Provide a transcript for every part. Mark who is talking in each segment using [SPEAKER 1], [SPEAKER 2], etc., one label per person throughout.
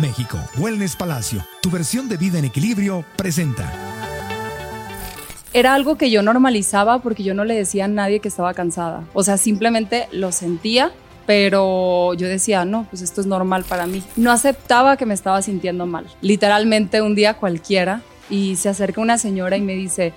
[SPEAKER 1] México, Wellness Palacio, tu versión de vida en equilibrio, presenta.
[SPEAKER 2] Era algo que yo normalizaba porque yo no le decía a nadie que estaba cansada. O sea, simplemente lo sentía, pero yo decía, no, pues esto es normal para mí. No aceptaba que me estaba sintiendo mal. Literalmente un día cualquiera y se acerca una señora y me dice,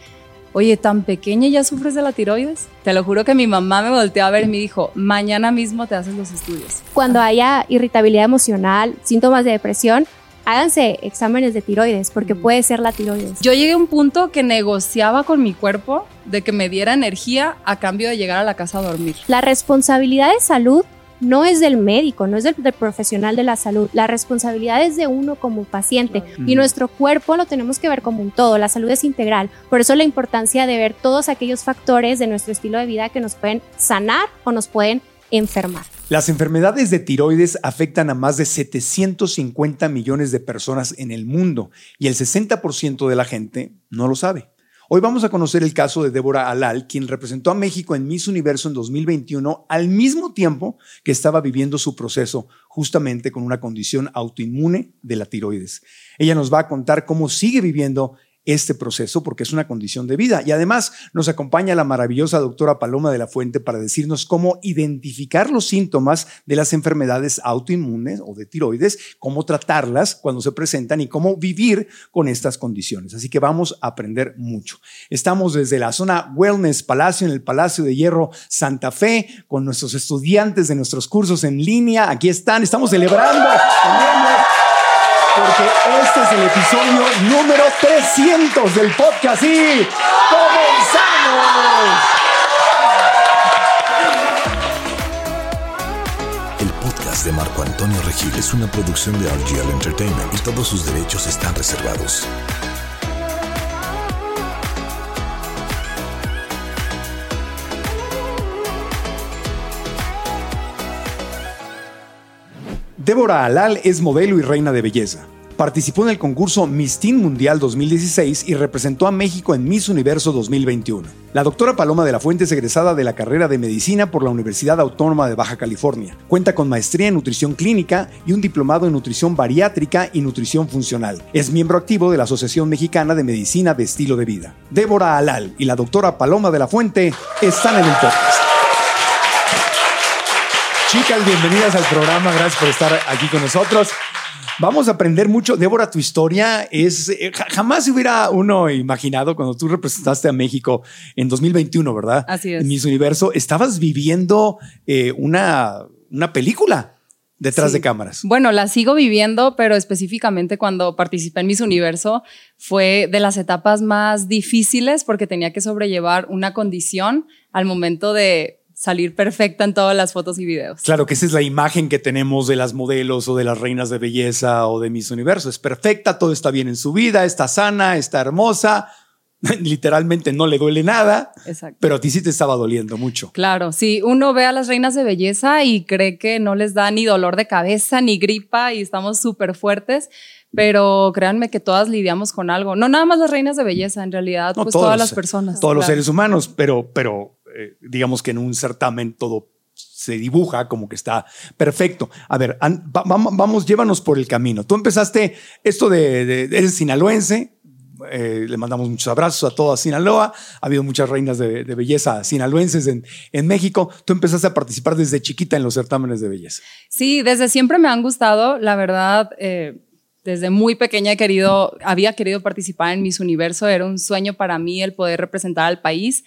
[SPEAKER 2] oye, tan pequeña y ya sufres de la tiroides. Te lo juro que mi mamá me volteó a ver y me dijo, mañana mismo te haces los estudios.
[SPEAKER 3] Cuando haya irritabilidad emocional, síntomas de depresión, háganse exámenes de tiroides porque puede ser la tiroides.
[SPEAKER 2] Yo llegué a un punto que negociaba con mi cuerpo de que me diera energía a cambio de llegar a la casa a dormir.
[SPEAKER 3] La responsabilidad de salud no es del médico, no es del, del, profesional de la salud. La responsabilidad es de uno como paciente y nuestro cuerpo lo tenemos que ver como un todo. La salud es integral. Por eso la importancia de ver todos aquellos factores de nuestro estilo de vida que nos pueden sanar o nos pueden enfermar.
[SPEAKER 4] Las enfermedades de tiroides afectan a más de 750 millones de personas en el mundo y el 60% de la gente no lo sabe. Hoy vamos a conocer el caso de Débora Alal, quien representó a México en Miss Universo en 2021 al mismo tiempo que estaba viviendo su proceso justamente con una condición autoinmune de la tiroides. Ella nos va a contar cómo sigue viviendo este proceso porque es una condición de vida. Y además nos acompaña la maravillosa doctora Paloma de la Fuente para decirnos cómo identificar los síntomas de las enfermedades autoinmunes o de tiroides, cómo tratarlas cuando se presentan y cómo vivir con estas condiciones. Así que vamos a aprender mucho. Estamos desde la zona Wellness Palacio, en el Palacio de Hierro Santa Fe, con nuestros estudiantes de nuestros cursos en línea. Aquí están, estamos celebrando porque este es el episodio número 300 del podcast y comenzamos.
[SPEAKER 1] El podcast de Marco Antonio Regil es una producción de RGL Entertainment y todos sus derechos están reservados.
[SPEAKER 4] Débora Alal es modelo y reina de belleza. Participó en el concurso Miss Teen Mundial 2016 y representó a México en Miss Universo 2021. La doctora Paloma de la Fuente es egresada de la carrera de medicina por la Universidad Autónoma de Baja California. Cuenta con maestría en nutrición clínica y un diplomado en nutrición bariátrica y nutrición funcional. Es miembro activo de la Asociación Mexicana de Medicina de Estilo de Vida. Débora Alal y la doctora Paloma de la Fuente están en el podcast. Chicas, bienvenidas al programa. Gracias por estar aquí con nosotros. Vamos a aprender mucho. Débora, tu historia es. eh, ja- jamás hubiera uno imaginado cuando tú representaste a México en 2021, ¿verdad?
[SPEAKER 2] Así es.
[SPEAKER 4] En Miss Universo. Estabas viviendo eh, una, una película detrás
[SPEAKER 2] Sí.
[SPEAKER 4] de cámaras.
[SPEAKER 2] Bueno, la sigo viviendo, pero específicamente cuando participé en Miss Universo fue de las etapas más difíciles porque tenía que sobrellevar una condición al momento de salir perfecta en todas las fotos y videos.
[SPEAKER 4] Claro que esa es la imagen que tenemos de las modelos o de las reinas de belleza o de Miss Universo. Es perfecta, todo está bien en su vida, está sana, está hermosa, literalmente no le duele nada,
[SPEAKER 2] Exacto.
[SPEAKER 4] pero a ti sí te estaba doliendo mucho.
[SPEAKER 2] Claro, sí, uno ve a las reinas de belleza y cree que no les da ni dolor de cabeza ni gripa y estamos súper fuertes, pero créanme que todas lidiamos con algo. No nada más las reinas de belleza, en realidad,
[SPEAKER 4] No,
[SPEAKER 2] pues
[SPEAKER 4] todos
[SPEAKER 2] todas las personas.
[SPEAKER 4] Todos los seres humanos, pero, pero eh, digamos que en un certamen todo se dibuja como que está perfecto. A ver, an- va- vamos, vamos, llévanos por el camino. Tú empezaste esto de, de- eres sinaloense, eh, le mandamos muchos abrazos a toda Sinaloa, ha habido muchas reinas de, de belleza sinaloenses en, en México. Tú empezaste a participar desde chiquita en los certámenes de belleza.
[SPEAKER 2] Sí, desde siempre me han gustado, la verdad. eh, desde muy pequeña he querido, había querido participar en Miss Universo, era un sueño para mí el poder representar al país,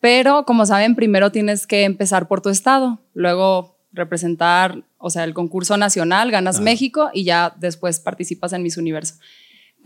[SPEAKER 2] pero como saben, primero tienes que empezar por tu estado, luego representar, o sea, el concurso nacional, ganas México y ya después participas en Miss Universo.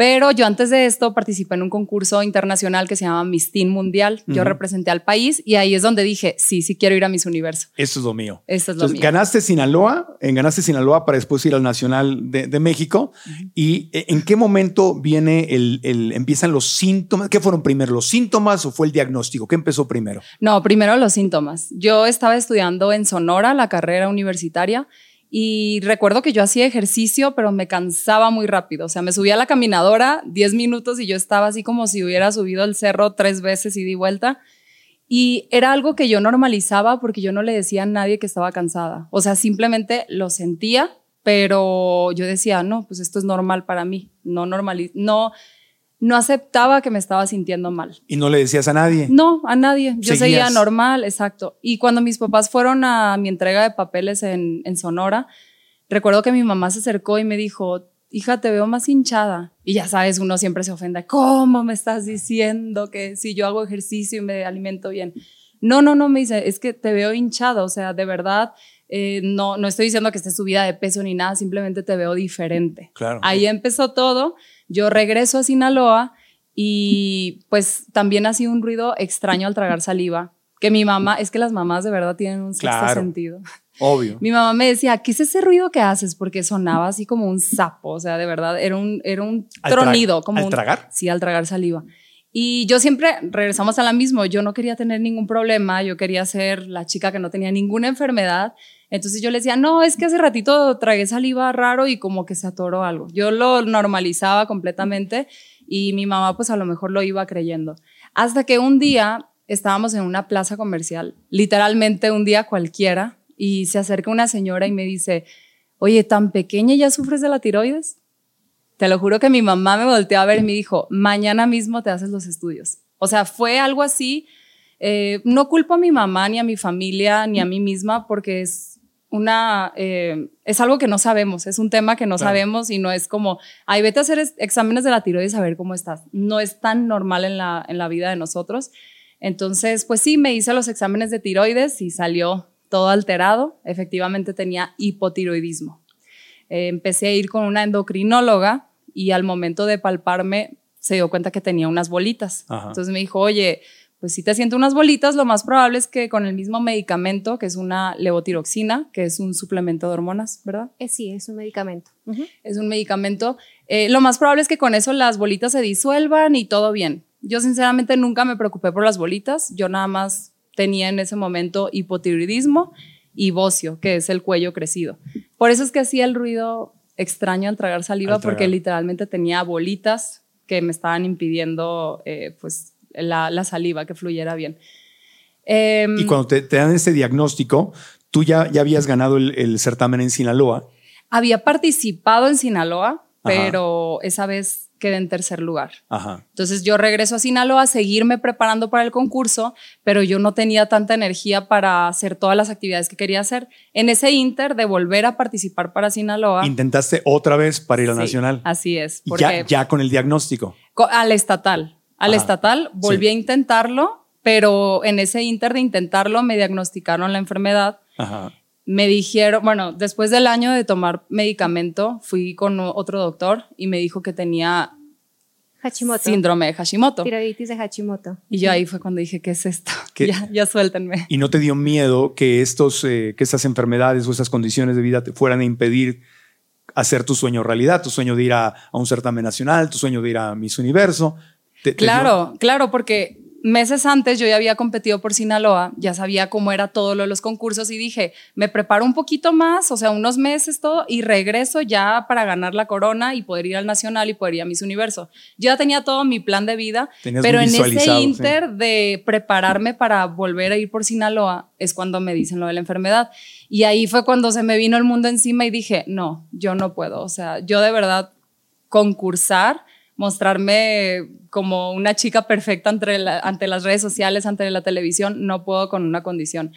[SPEAKER 2] Pero yo antes de esto participé en un concurso internacional que se llama Miss Teen Mundial. Yo representé al país y ahí es donde dije, sí, sí quiero ir a Miss Universo.
[SPEAKER 4] Eso es lo mío.
[SPEAKER 2] Esto es lo
[SPEAKER 4] Entonces,
[SPEAKER 2] mío.
[SPEAKER 4] ganaste Sinaloa, en ganaste Sinaloa para después ir al Nacional de, de México. ¿Y eh, en qué momento viene el, el- empiezan los síntomas? ¿Qué fueron primero, los síntomas o fue el diagnóstico? ¿Qué empezó primero?
[SPEAKER 2] No, primero los síntomas. Yo estaba estudiando en Sonora, la carrera universitaria, y recuerdo que yo hacía ejercicio, pero me cansaba muy rápido. O sea, me subía a la caminadora 10 minutos y yo estaba así como si hubiera subido el cerro tres veces y di vuelta. Y era algo que yo normalizaba porque yo no le decía a nadie que estaba cansada. O sea, simplemente lo sentía, pero yo decía, no, pues esto es normal para mí. No normaliz no, no aceptaba que me estaba sintiendo mal.
[SPEAKER 4] Y no le decías a nadie.
[SPEAKER 2] No, a nadie. Yo seguía
[SPEAKER 4] Seguías.
[SPEAKER 2] normal, exacto. Y cuando mis papás fueron a mi entrega de papeles en, en Sonora, recuerdo que mi mamá se acercó y me dijo, hija, te veo más hinchada. Y ya sabes, uno siempre se ofende. ¿Cómo me estás diciendo que si yo hago ejercicio y me alimento bien? No, no, no, me dice, es que te veo hinchada. O sea, de verdad, eh, no, no estoy diciendo que esté subida de peso ni nada, simplemente te veo diferente.
[SPEAKER 4] Claro.
[SPEAKER 2] Ahí empezó todo. Yo regreso a Sinaloa y pues también ha sido un ruido extraño al tragar saliva. Que mi mamá, es que las mamás de verdad tienen un sexto
[SPEAKER 4] Claro.
[SPEAKER 2] sentido.
[SPEAKER 4] Obvio.
[SPEAKER 2] Mi mamá me decía, ¿qué es ese ruido que haces? Porque sonaba así como un sapo, o sea, de verdad, era un, era un
[SPEAKER 4] ¿Al tra-
[SPEAKER 2] tronido. Como
[SPEAKER 4] al
[SPEAKER 2] un-
[SPEAKER 4] tragar?
[SPEAKER 2] Sí, al tragar saliva. Y yo siempre, regresamos a la misma, yo no quería tener ningún problema, yo quería ser la chica que no tenía ninguna enfermedad. Entonces yo le decía, no, es que hace ratito tragué saliva raro y como que se atoró algo. Yo lo normalizaba completamente y mi mamá pues a lo mejor lo iba creyendo. Hasta que un día estábamos en una plaza comercial, literalmente un día cualquiera, y se acerca una señora y me dice, oye, tan pequeña ya sufres de la tiroides. Te lo juro que mi mamá me volteó a ver y me dijo, mañana mismo te haces los estudios. O sea, fue algo así. Eh, no culpo a mi mamá, ni a mi familia, ni a mí misma, porque es una, eh, es algo que no sabemos, es un tema que no
[SPEAKER 4] Claro.
[SPEAKER 2] sabemos y no es como, ay, vete a hacer es- exámenes de la tiroides a ver cómo estás. No es tan normal en la, en la vida de nosotros. Entonces, pues sí, me hice los exámenes de tiroides y salió todo alterado. Efectivamente tenía hipotiroidismo. Eh, empecé a ir con una endocrinóloga y al momento de palparme se dio cuenta que tenía unas bolitas.
[SPEAKER 4] Ajá.
[SPEAKER 2] Entonces me dijo, oye, pues si te siento unas bolitas, lo más probable es que con el mismo medicamento, que es una levotiroxina, que es un suplemento de hormonas, ¿verdad?
[SPEAKER 3] Eh, sí, es un medicamento.
[SPEAKER 2] es un medicamento. eh, lo más probable es que con eso las bolitas se disuelvan y todo bien. Yo sinceramente nunca me preocupé por las bolitas, yo nada más tenía en ese momento hipotiroidismo y bocio, que es el cuello crecido. Por eso es que hacía el ruido extraño al tragar saliva,
[SPEAKER 4] Al tragar.
[SPEAKER 2] porque literalmente tenía bolitas que me estaban impidiendo eh, pues, la, la saliva que fluyera bien. Em,
[SPEAKER 4] Y cuando te, te dan ese diagnóstico, tú ya, ya habías ganado el, el certamen en Sinaloa.
[SPEAKER 2] había participado en Sinaloa,
[SPEAKER 4] Ajá.
[SPEAKER 2] pero esa vez quedé en tercer lugar.
[SPEAKER 4] Ajá.
[SPEAKER 2] Entonces yo regreso a Sinaloa a seguirme preparando para el concurso, pero yo no tenía tanta energía para hacer todas las actividades que quería hacer. En ese inter de volver a participar para Sinaloa.
[SPEAKER 4] Intentaste otra vez para ir al
[SPEAKER 2] sí,
[SPEAKER 4] nacional.
[SPEAKER 2] Así es.
[SPEAKER 4] Y
[SPEAKER 2] Porque
[SPEAKER 4] ya, ya con el diagnóstico.
[SPEAKER 2] co- al estatal. Al
[SPEAKER 4] Ajá.
[SPEAKER 2] estatal volví
[SPEAKER 4] Sí.
[SPEAKER 2] a intentarlo, pero en ese inter de intentarlo me diagnosticaron la enfermedad.
[SPEAKER 4] Ajá.
[SPEAKER 2] Me dijeron, bueno, después del año de tomar medicamento, fui con otro doctor y me dijo que tenía
[SPEAKER 3] Hashimoto.
[SPEAKER 2] síndrome de Hashimoto.
[SPEAKER 3] Tiroiditis de Hashimoto.
[SPEAKER 2] Y yo ahí fue cuando dije, ¿qué es esto?
[SPEAKER 4] ¿Qué?
[SPEAKER 2] Ya, ya suéltenme.
[SPEAKER 4] ¿Y no te dio miedo que, estos, eh, que estas enfermedades o estas condiciones de vida te fueran a impedir hacer tu sueño realidad? Tu sueño de ir a, a un certamen nacional, tu sueño de ir a Miss Universo. ¿Te- te
[SPEAKER 2] Claro, claro, porque meses antes yo ya había competido por Sinaloa, ya sabía cómo era todo lo de los concursos y dije, me preparo un poquito más, o sea, unos meses todo, y regreso ya para ganar la corona y poder ir al Nacional y poder ir a Miss Universo. Yo ya tenía todo mi plan de vida,
[SPEAKER 4] Tenías
[SPEAKER 2] pero en ese
[SPEAKER 4] sí.
[SPEAKER 2] inter de prepararme para volver a ir por Sinaloa es cuando me dicen lo de la enfermedad. Y ahí fue cuando se me vino el mundo encima y dije, no, yo no puedo, o sea, yo de verdad concursar, mostrarme como una chica perfecta ante, la- ante las redes sociales, ante la televisión, no puedo con una condición.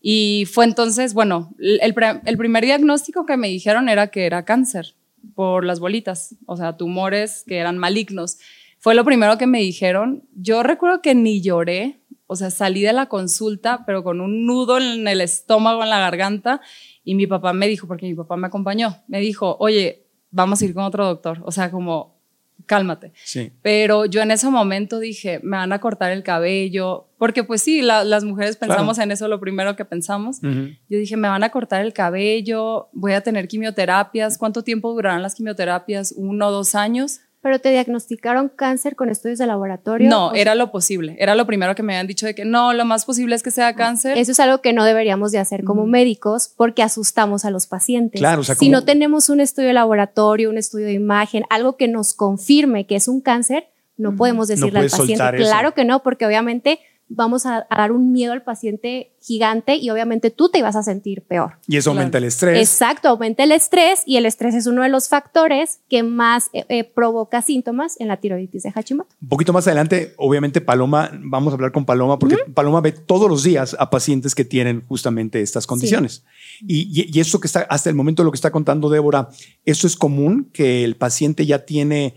[SPEAKER 2] Y fue entonces, bueno, el, pre- el primer diagnóstico que me dijeron era que era cáncer por las bolitas, o sea, tumores que eran malignos. Fue lo primero que me dijeron. Yo recuerdo que ni lloré, o sea, salí de la consulta, pero con un nudo en el estómago, en la garganta, y mi papá me dijo, porque mi papá me acompañó, me dijo, oye, vamos a ir con otro doctor, o sea, como, cálmate.
[SPEAKER 4] Sí.
[SPEAKER 2] Pero yo en ese momento dije, me van a cortar el cabello, porque pues sí, la- las mujeres pensamos en eso lo primero que pensamos. Yo dije, me van a cortar el cabello, voy a tener quimioterapias, ¿cuánto tiempo durarán las quimioterapias? ¿Uno o dos años?
[SPEAKER 3] Pero te diagnosticaron cáncer con estudios de laboratorio.
[SPEAKER 2] No,
[SPEAKER 3] sea,
[SPEAKER 2] era lo posible, era lo primero que me habían dicho de que no, lo más posible es que sea cáncer.
[SPEAKER 3] Eso es algo que no deberíamos de hacer como médicos porque asustamos a los pacientes.
[SPEAKER 4] Claro, o sea,
[SPEAKER 3] si no tenemos un estudio de laboratorio, un estudio de imagen, algo que nos confirme que es un cáncer, no podemos decirle al paciente.
[SPEAKER 4] soltar eso.
[SPEAKER 3] Claro que no, porque obviamente vamos a, a dar un miedo al paciente gigante y obviamente tú te ibas a sentir peor.
[SPEAKER 4] Y eso aumenta
[SPEAKER 2] Claro.
[SPEAKER 4] el estrés.
[SPEAKER 3] Exacto, aumenta el estrés y el estrés es uno de los factores que más eh, eh, provoca síntomas en la tiroiditis de Hashimoto.
[SPEAKER 4] Un poquito más adelante, obviamente, Paloma, vamos a hablar con Paloma, porque Paloma ve todos los días a pacientes que tienen justamente estas condiciones. Y, y, y eso que está, hasta el momento lo que está contando Débora, ¿eso es común que el paciente ya tiene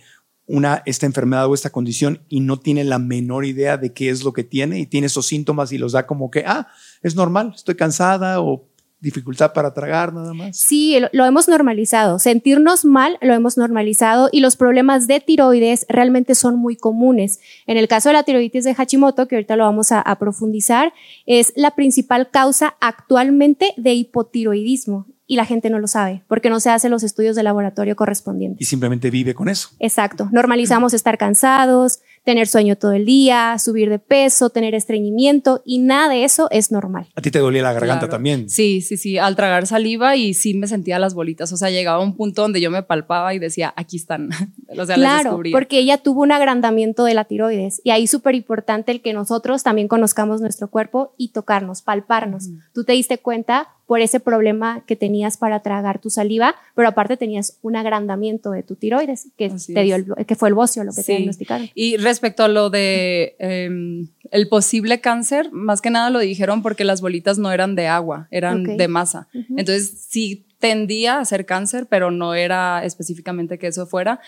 [SPEAKER 4] una, esta enfermedad o esta condición y no tiene la menor idea de qué es lo que tiene y tiene esos síntomas y los da como que, ah, es normal, estoy cansada o dificultad para tragar nada más?
[SPEAKER 3] Sí, lo, hemos normalizado. Sentirnos mal lo hemos normalizado y los problemas de tiroides realmente son muy comunes. En el caso de la tiroiditis de Hashimoto, que ahorita lo vamos a, a profundizar, es la principal causa actualmente de hipotiroidismo y la gente no lo sabe porque no se hacen los estudios de laboratorio correspondientes.
[SPEAKER 4] Y simplemente vive con eso.
[SPEAKER 3] Exacto. Normalizamos estar cansados, tener sueño todo el día, subir de peso, tener estreñimiento y nada de eso es normal.
[SPEAKER 4] A ti te dolía la garganta
[SPEAKER 2] Claro.
[SPEAKER 4] también.
[SPEAKER 2] Sí, sí, sí, al tragar saliva y sí me sentía las bolitas, o sea, llegaba a un punto donde yo me palpaba y decía, aquí están, o sea,
[SPEAKER 3] Claro,
[SPEAKER 2] descubría.
[SPEAKER 3] porque ella tuvo un agrandamiento de la tiroides y ahí súper importante el que nosotros también conozcamos nuestro cuerpo y tocarnos, palparnos. Tú te diste cuenta por ese problema que tenías para tragar tu saliva, pero aparte tenías un agrandamiento de tu tiroides que
[SPEAKER 2] Así
[SPEAKER 3] te dio el- que fue el bocio lo que te
[SPEAKER 2] Sí.
[SPEAKER 3] diagnosticaron.
[SPEAKER 2] Y respecto a lo de em, el posible cáncer, más que nada lo dijeron porque las bolitas no eran de agua, eran
[SPEAKER 3] Ok.
[SPEAKER 2] de masa.
[SPEAKER 3] Ujú.
[SPEAKER 2] Entonces sí tendía a ser cáncer, pero no era específicamente que eso fuera.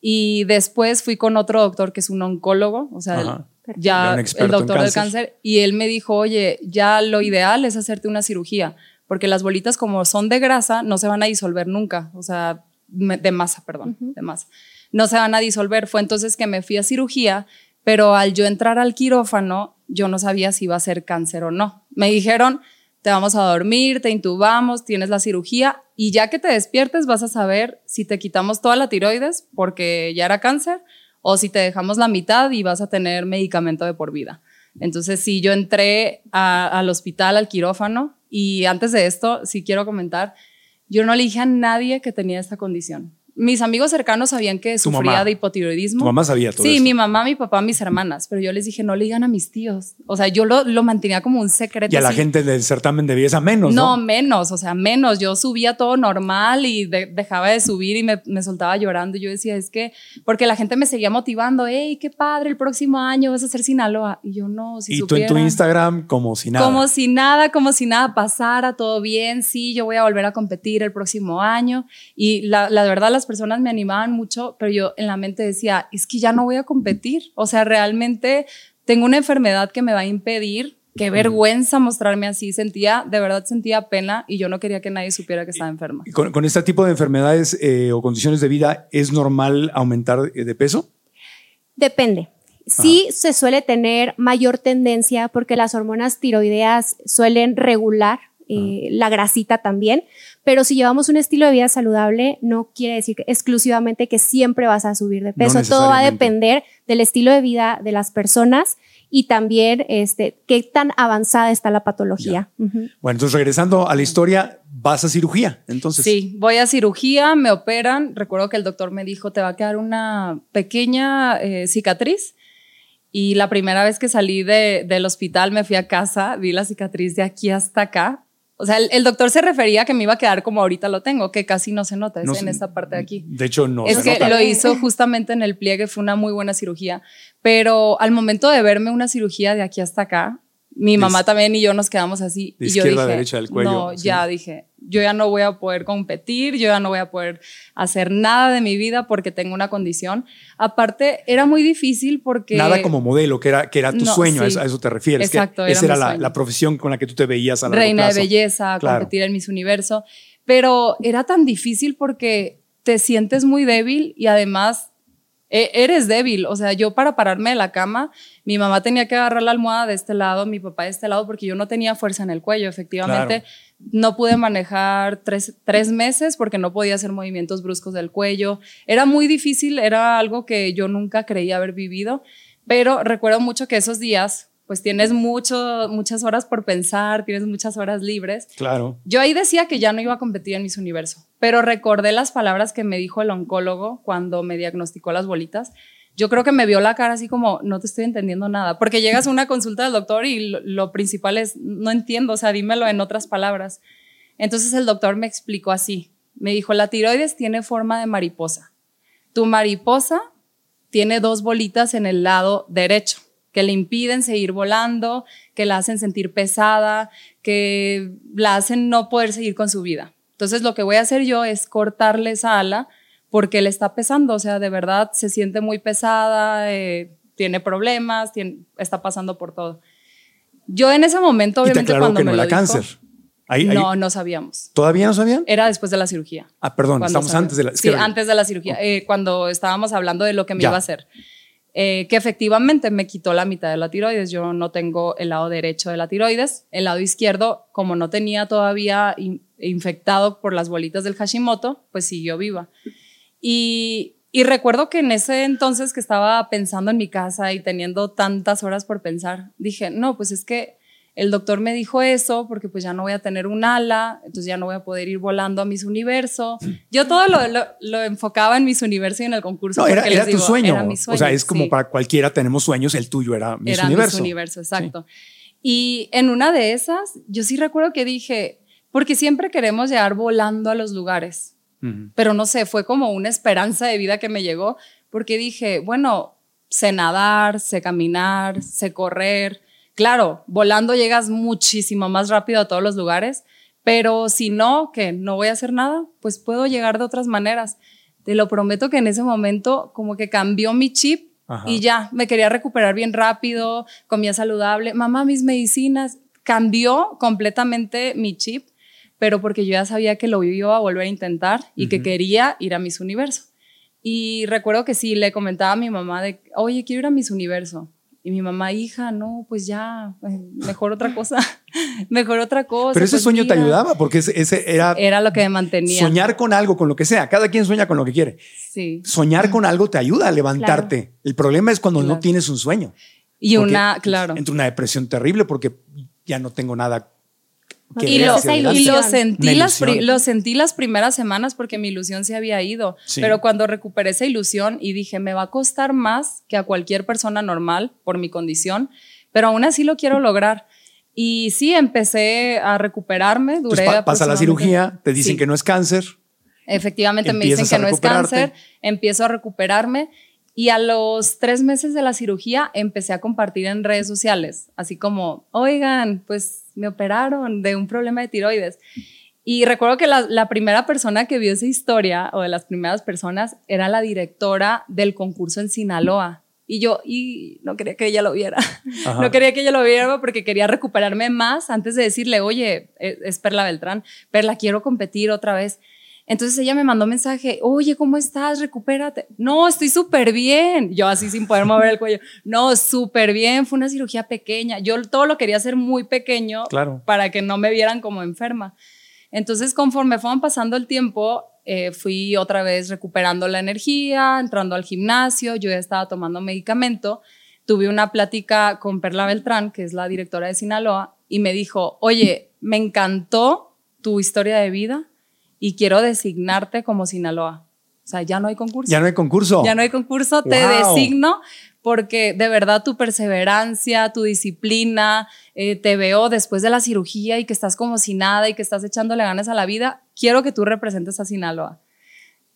[SPEAKER 2] Y después fui con otro doctor que es un oncólogo, o sea,
[SPEAKER 4] Ajá.
[SPEAKER 2] ya
[SPEAKER 4] Ya
[SPEAKER 2] el doctor del
[SPEAKER 4] cáncer,
[SPEAKER 2] y él me dijo, oye, ya lo ideal es hacerte una cirugía, porque las bolitas como son de grasa no se van a disolver nunca, o sea, de masa, perdón, de masa. No se van a disolver. Fue entonces que me fui a cirugía, pero al yo entrar al quirófano, yo no sabía si iba a ser cáncer o no. Me dijeron, te vamos a dormir, te intubamos, tienes la cirugía y ya que te despiertes vas a saber si te quitamos toda la tiroides porque ya era cáncer o si te dejamos la mitad y vas a tener medicamento de por vida. Entonces, sí, yo entré a- al hospital, al quirófano, y antes de esto, sí quiero comentar, yo no le dije a nadie que tenía esta condición. Mis amigos cercanos sabían que sufría
[SPEAKER 4] mamá.
[SPEAKER 2] de hipotiroidismo.
[SPEAKER 4] Tu mamá sabía todo
[SPEAKER 2] Sí,
[SPEAKER 4] eso.
[SPEAKER 2] mi mamá, mi papá, mis hermanas, pero yo les dije, no le digan a mis tíos. O sea, yo lo, lo mantenía como un secreto.
[SPEAKER 4] Y a la gente del certamen de belleza menos,
[SPEAKER 2] No,
[SPEAKER 4] ¿no?
[SPEAKER 2] menos, o sea, menos. Yo subía todo normal y de- dejaba de subir y me, me soltaba llorando. Yo decía, es que, porque la gente me seguía motivando, hey, qué padre, el próximo año vas a hacer Sinaloa. Y yo no, si
[SPEAKER 4] y tú en tu
[SPEAKER 2] supieran".
[SPEAKER 4] Instagram como si nada.
[SPEAKER 2] Como si nada, como si nada pasara, todo bien, sí, yo voy a volver a competir el próximo año. Y la, la verdad, las personas me animaban mucho, pero yo en la mente decía, es que ya no voy a competir. O sea, realmente tengo una enfermedad que me va a impedir. Qué vergüenza mostrarme así. Sentía, de verdad sentía pena y yo no quería que nadie supiera que estaba enferma.
[SPEAKER 4] Con, con este tipo de enfermedades eh, o condiciones de vida, ¿es normal aumentar eh, de peso?
[SPEAKER 3] Depende. Sí se suele tener mayor tendencia porque las hormonas tiroideas suelen regular eh, la grasita también. Pero si llevamos un estilo de vida saludable, no quiere decir que exclusivamente que siempre vas a subir de peso. Todo va a depender del estilo de vida de las personas y también este, qué tan avanzada está la patología.
[SPEAKER 4] Bueno, entonces regresando a la historia, vas a cirugía, entonces.
[SPEAKER 2] Sí, voy a cirugía, me operan. Recuerdo que el doctor me dijo, te va a quedar una pequeña eh, cicatriz. Y la primera vez que salí del hospital me fui a casa, vi la cicatriz de aquí hasta acá o sea, el, doctor se refería a que me iba a quedar como ahorita lo tengo, que casi no se nota, es en esta parte de aquí.
[SPEAKER 4] De hecho, no.
[SPEAKER 2] Es que lo hizo justamente en el pliegue, fue una muy buena cirugía, pero al momento de verme una cirugía de aquí hasta acá, mi mamá también y yo nos quedamos así.
[SPEAKER 4] De
[SPEAKER 2] y yo
[SPEAKER 4] izquierda
[SPEAKER 2] dije,
[SPEAKER 4] a derecha del cuello.
[SPEAKER 2] No, ya dije, yo ya no voy a poder competir, yo ya no voy a poder hacer nada de mi vida porque tengo una condición. Aparte, era muy difícil porque...
[SPEAKER 4] Nada como modelo, que era, que era tu sueño, a, eso, te refieres.
[SPEAKER 2] Exacto.
[SPEAKER 4] esa era la, la, profesión con la que tú te veías a
[SPEAKER 2] Reina de belleza, competir en Miss Universo. Pero era tan difícil porque te sientes muy débil y además e, eres débil. O sea, yo para pararme de la cama, mi mamá tenía que agarrar la almohada de este lado, mi papá de este lado, porque yo no tenía fuerza en el cuello. Efectivamente, no pude manejar tres, tres, meses porque no podía hacer movimientos bruscos del cuello. Era muy difícil, era algo que yo nunca creía haber vivido, pero recuerdo mucho que esos días, pues tienes mucho, muchas horas por pensar, tienes muchas horas libres.
[SPEAKER 4] Claro.
[SPEAKER 2] Yo ahí decía que ya no iba a competir en Miss Universo, pero recordé las palabras que me dijo el oncólogo cuando me diagnosticó las bolitas. Yo creo que me vio la cara así como, no te estoy entendiendo nada, porque llegas a una consulta del doctor y lo, lo principal es, no entiendo, o sea, dímelo en otras palabras. Entonces el doctor me explicó así, me dijo, la tiroides tiene forma de mariposa. Tu mariposa tiene dos bolitas en el lado derecho que le impiden seguir volando, que la hacen sentir pesada, que la hacen no poder seguir con su vida. Entonces lo que voy a hacer yo es cortarle esa ala porque le está pesando, o sea, de verdad se siente muy pesada, eh, tiene problemas, está pasando por todo. Yo en ese momento, obviamente, cuando me lo cáncer. no, no sabíamos.
[SPEAKER 4] ¿Todavía no sabían?
[SPEAKER 2] Era después de la cirugía.
[SPEAKER 4] Ah, perdón, estamos antes de la
[SPEAKER 2] Sí, antes de la cirugía, eh, cuando estábamos hablando de lo que me iba a hacer. Eh, que efectivamente me quitó la mitad de la tiroides. Yo no tengo el lado derecho de la tiroides. El lado izquierdo, como no tenía todavía infectado por las bolitas del Hashimoto, pues siguió viva. Y, y recuerdo que en ese entonces que estaba pensando en mi casa y teniendo tantas horas por pensar, dije, no, pues es que el doctor me dijo eso porque pues ya no voy a tener un ala, entonces ya no voy a poder ir volando a mis universo. Yo todo lo, lo, enfocaba en mis universo y en el concurso.
[SPEAKER 4] No, era, tu sueño. O sea, es como para cualquiera tenemos sueños, el tuyo era mis
[SPEAKER 2] era
[SPEAKER 4] universo.
[SPEAKER 2] universo, exacto. Y en una de esas, yo sí recuerdo que dije, porque siempre queremos llegar volando a los lugares, pero no sé, fue como una esperanza de vida que me llegó, porque dije, bueno, sé nadar, sé caminar, sé correr, Claro, volando llegas muchísimo más rápido a todos los lugares, pero si no, que no voy a hacer nada, pues puedo llegar de otras maneras. Te lo prometo que en ese momento como que cambió mi chip y ya, me quería recuperar bien rápido, comía saludable, mamá, mis medicinas, cambió completamente mi chip, pero porque yo ya sabía que lo iba a volver a intentar y que quería ir a Miss Universo. Y recuerdo que sí, le comentaba a mi mamá de, oye, quiero ir a Miss Universo. Y mi mamá, hija, no, pues ya, mejor otra cosa, mejor otra cosa.
[SPEAKER 4] Pero ese
[SPEAKER 2] pues
[SPEAKER 4] sueño te ayudaba porque ese, era...
[SPEAKER 2] Era lo que me mantenía.
[SPEAKER 4] Soñar con algo, con lo que sea. Cada quien sueña con lo que quiere.
[SPEAKER 2] Sí.
[SPEAKER 4] Soñar con algo te ayuda a levantarte. El problema es cuando no tienes un sueño.
[SPEAKER 2] Y una, claro.
[SPEAKER 4] Entre una depresión terrible porque ya no tengo nada
[SPEAKER 2] y, lo, sentí las, lo sentí las primeras semanas porque mi ilusión se había ido. Pero cuando recuperé esa ilusión y dije, me va a costar más que a cualquier persona normal por mi condición, pero aún así lo quiero lograr. Y sí, empecé a recuperarme. Duré
[SPEAKER 4] pasa la cirugía, te dicen que no es cáncer.
[SPEAKER 2] Efectivamente, me dicen que no es cáncer. Empiezo a recuperarme y a los tres meses de la cirugía empecé a compartir en redes sociales, así como, oigan, pues me operaron de un problema de tiroides. Y recuerdo que la, primera persona que vio esa historia, o de las primeras personas, era la directora del concurso en Sinaloa. Y yo, y no quería que ella lo viera. No quería que ella lo viera porque quería recuperarme más antes de decirle, oye, es Perla Beltrán, Perla, quiero competir otra vez. Entonces ella me mandó mensaje, oye, ¿cómo estás? Recupérate. No, estoy súper bien. Yo así sin poder mover el cuello. No, súper bien. Fue una cirugía pequeña. Yo todo lo quería hacer muy pequeño
[SPEAKER 4] Claro.
[SPEAKER 2] para que no me vieran como enferma. Entonces, conforme fueron pasando el tiempo, eh, fui otra vez recuperando la energía, entrando al gimnasio. Yo ya estaba tomando medicamento. Tuve una plática con Perla Beltrán, que es la directora de Sinaloa, y me dijo, oye, me encantó tu historia de vida y quiero designarte como Sinaloa. O sea, ya no hay concurso.
[SPEAKER 4] Ya no hay concurso.
[SPEAKER 2] Ya no hay concurso, te
[SPEAKER 4] Wow.
[SPEAKER 2] designo porque de verdad tu perseverancia, tu disciplina, eh, te veo después de la cirugía y que estás como si nada y que estás echándole ganas a la vida, quiero que tú representes a Sinaloa.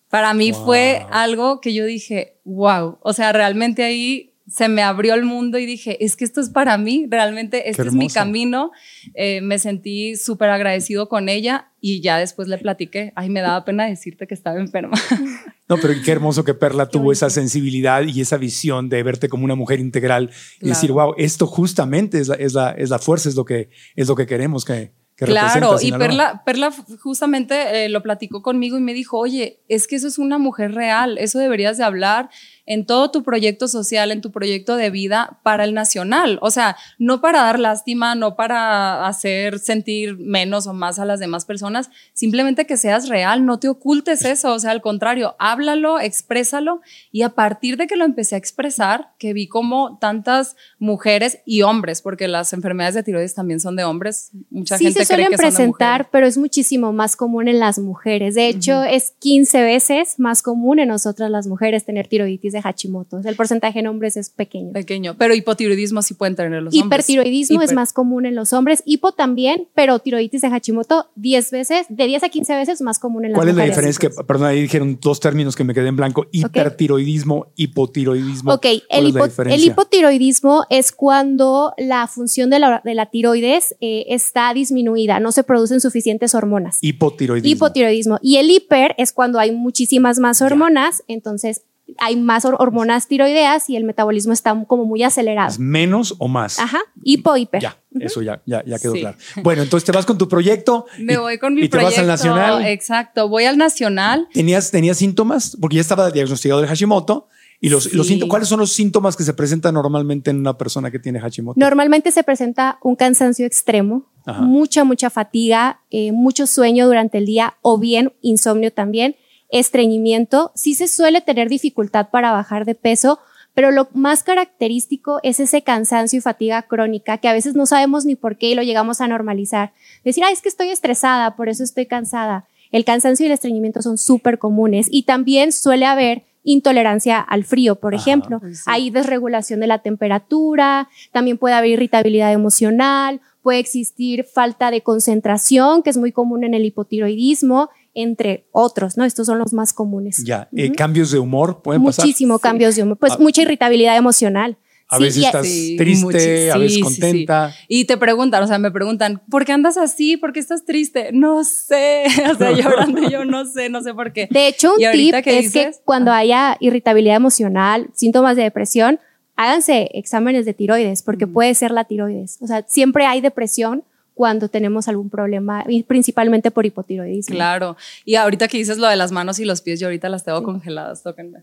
[SPEAKER 2] Para mí
[SPEAKER 4] Wow.
[SPEAKER 2] fue algo que yo dije, wow, o sea, realmente ahí se me abrió el mundo y dije, es que esto es para mí, realmente este es mi camino. Eh, me sentí súper agradecido con ella y ya después le platiqué, ay, me daba pena decirte que estaba enferma.
[SPEAKER 4] No, pero qué hermoso que Perla tuvo esa sensibilidad y esa visión de verte como una mujer integral y decir, wow, esto justamente es la, es la, es la fuerza, es lo que, es lo que queremos que,
[SPEAKER 2] Claro, y. Perla, Perla justamente eh, lo platicó conmigo y me dijo, oye, es que eso es una mujer real, eso deberías de hablar en todo tu proyecto social, en tu proyecto de vida para el nacional. O sea, no para dar lástima, no para hacer sentir menos o más a las demás personas, simplemente que seas real, no te ocultes eso. O sea, al contrario, háblalo, exprésalo. Y a partir de que lo empecé a expresar, que vi como tantas mujeres y hombres, porque las enfermedades de tiroides también son de hombres, mucha
[SPEAKER 3] sí
[SPEAKER 2] gente
[SPEAKER 3] se
[SPEAKER 2] cree
[SPEAKER 3] suelen
[SPEAKER 2] que son de
[SPEAKER 3] presentar, pero es muchísimo más común en las mujeres. De hecho, es 15 veces más común en nosotras las mujeres tener tiroiditis de Hashimoto. O sea, el porcentaje en hombres es pequeño.
[SPEAKER 2] Pequeño, pero hipotiroidismo sí pueden tener los hombres.
[SPEAKER 3] Hipertiroidismo es
[SPEAKER 2] Hiper-
[SPEAKER 3] más común en los hombres, hipo también, pero tiroiditis de Hashimoto 10 veces, de 10 a 15 veces más común en las
[SPEAKER 4] ¿Cuál es la diferencia? Que, perdón, ahí dijeron dos términos que me quedé en blanco: hipertiroidismo, hipotiroidismo.
[SPEAKER 3] Ok, el,
[SPEAKER 4] ¿Cuál es la
[SPEAKER 3] hipo- el hipotiroidismo es cuando la función de la, de la tiroides eh, está disminuida, no se producen suficientes hormonas.
[SPEAKER 4] Hipotiroidismo.
[SPEAKER 3] Hipotiroidismo. Y el hiper es cuando hay muchísimas más hormonas, entonces hay más hor- hormonas tiroideas y el metabolismo está como muy acelerado.
[SPEAKER 4] ¿Es menos o más?
[SPEAKER 3] Ajá, hipo, hiper.
[SPEAKER 4] Ya, eso ya, ya, ya quedó
[SPEAKER 2] Sí.
[SPEAKER 4] claro. Bueno, entonces te vas con tu proyecto.
[SPEAKER 2] Me
[SPEAKER 4] y-
[SPEAKER 2] voy con mi
[SPEAKER 4] y te
[SPEAKER 2] proyecto.
[SPEAKER 4] vas al nacional.
[SPEAKER 2] Exacto, voy al nacional.
[SPEAKER 4] ¿Tenías, ¿Tenías síntomas? Porque ya estaba diagnosticado de Hashimoto. ¿Y los,
[SPEAKER 2] Sí.
[SPEAKER 4] los síntomas, cuáles son los síntomas que se presentan normalmente en una persona que tiene Hashimoto?
[SPEAKER 3] Normalmente se presenta un cansancio extremo,
[SPEAKER 4] Ajá.
[SPEAKER 3] mucha, mucha fatiga, eh, mucho sueño durante el día o bien insomnio también, estreñimiento. Sí se suele tener dificultad para bajar de peso, pero lo más característico es ese cansancio y fatiga crónica que a veces no sabemos ni por qué y lo llegamos a normalizar. Decir, ay, es que estoy estresada, por eso estoy cansada. El cansancio y el estreñimiento son súper comunes y también suele haber intolerancia al frío, por
[SPEAKER 4] Ajá.
[SPEAKER 3] ejemplo.
[SPEAKER 2] Sí.
[SPEAKER 3] Hay desregulación de la temperatura, también puede haber irritabilidad emocional, puede existir falta de concentración, que es muy común en el hipotiroidismo, entre otros, ¿no? Estos son los más comunes.
[SPEAKER 4] Ya, eh, cambios de humor pueden pasar.
[SPEAKER 3] Muchísimo cambios de humor, pues
[SPEAKER 4] Ah.
[SPEAKER 3] mucha irritabilidad emocional.
[SPEAKER 4] A
[SPEAKER 3] Sí,
[SPEAKER 4] veces estás
[SPEAKER 2] Sí,
[SPEAKER 4] triste, a veces contenta.
[SPEAKER 2] sí. Y te preguntan, o sea, me preguntan, ¿por qué andas así? ¿Por qué estás triste? No sé, o sea, llorando yo no sé, no sé por qué.
[SPEAKER 3] De hecho, un tip
[SPEAKER 2] que
[SPEAKER 3] es que
[SPEAKER 2] dices- ah.
[SPEAKER 3] cuando haya irritabilidad emocional, síntomas de depresión, háganse exámenes de tiroides, porque puede ser la tiroides. O sea, siempre hay depresión cuando tenemos algún problema, y principalmente por hipotiroidismo.
[SPEAKER 2] Claro. Y ahorita que dices lo de las manos y los pies, yo ahorita las tengo congeladas, tóquenme.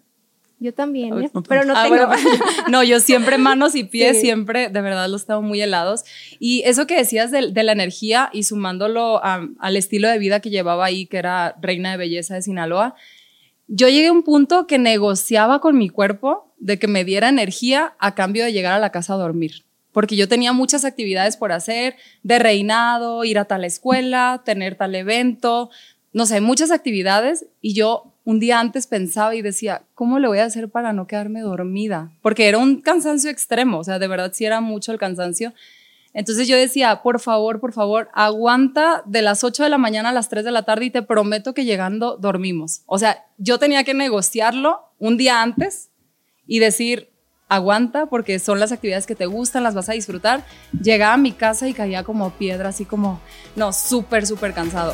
[SPEAKER 3] Yo también, ¿eh?
[SPEAKER 4] no
[SPEAKER 3] pero no
[SPEAKER 2] Ah,
[SPEAKER 3] tengo.
[SPEAKER 2] bueno, no, yo siempre manos y pies,
[SPEAKER 3] Sí.
[SPEAKER 2] siempre, de verdad, los tengo muy helados. Y eso que decías de, de la energía y sumándolo a- al estilo de vida que llevaba ahí, que era reina de belleza de Sinaloa, yo llegué a un punto que negociaba con mi cuerpo de que me diera energía a cambio de llegar a la casa a dormir. Porque yo tenía muchas actividades por hacer, de reinado, ir a tal escuela, tener tal evento, no sé, muchas actividades. Y yo un día antes pensaba y decía, ¿cómo le voy a hacer para no quedarme dormida? Porque era un cansancio extremo, o sea, de verdad sí era mucho el cansancio. Entonces yo decía, por favor, por favor, aguanta de las 8 de la mañana a las 3 de la tarde y te prometo que llegando dormimos. O sea, yo tenía que negociarlo un día antes y decir, aguanta porque son las actividades que te gustan, las vas a disfrutar. Llegaba a mi casa y caía como piedra, así como, no, súper, súper cansado.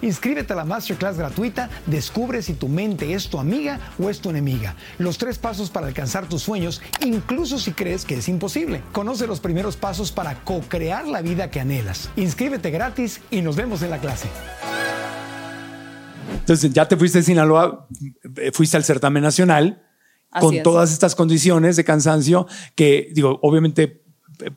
[SPEAKER 5] Inscríbete a la masterclass gratuita, descubre si tu mente es tu amiga o es tu enemiga. Los tres pasos para alcanzar tus sueños, incluso si crees que es imposible. Conoce los primeros pasos para co-crear la vida que anhelas. Inscríbete gratis y nos vemos en la clase.
[SPEAKER 4] Entonces, ya te fuiste de Sinaloa, eh, fuiste al certamen nacional
[SPEAKER 2] Así
[SPEAKER 4] con
[SPEAKER 2] es.
[SPEAKER 4] todas estas condiciones de cansancio que, digo, obviamente eh,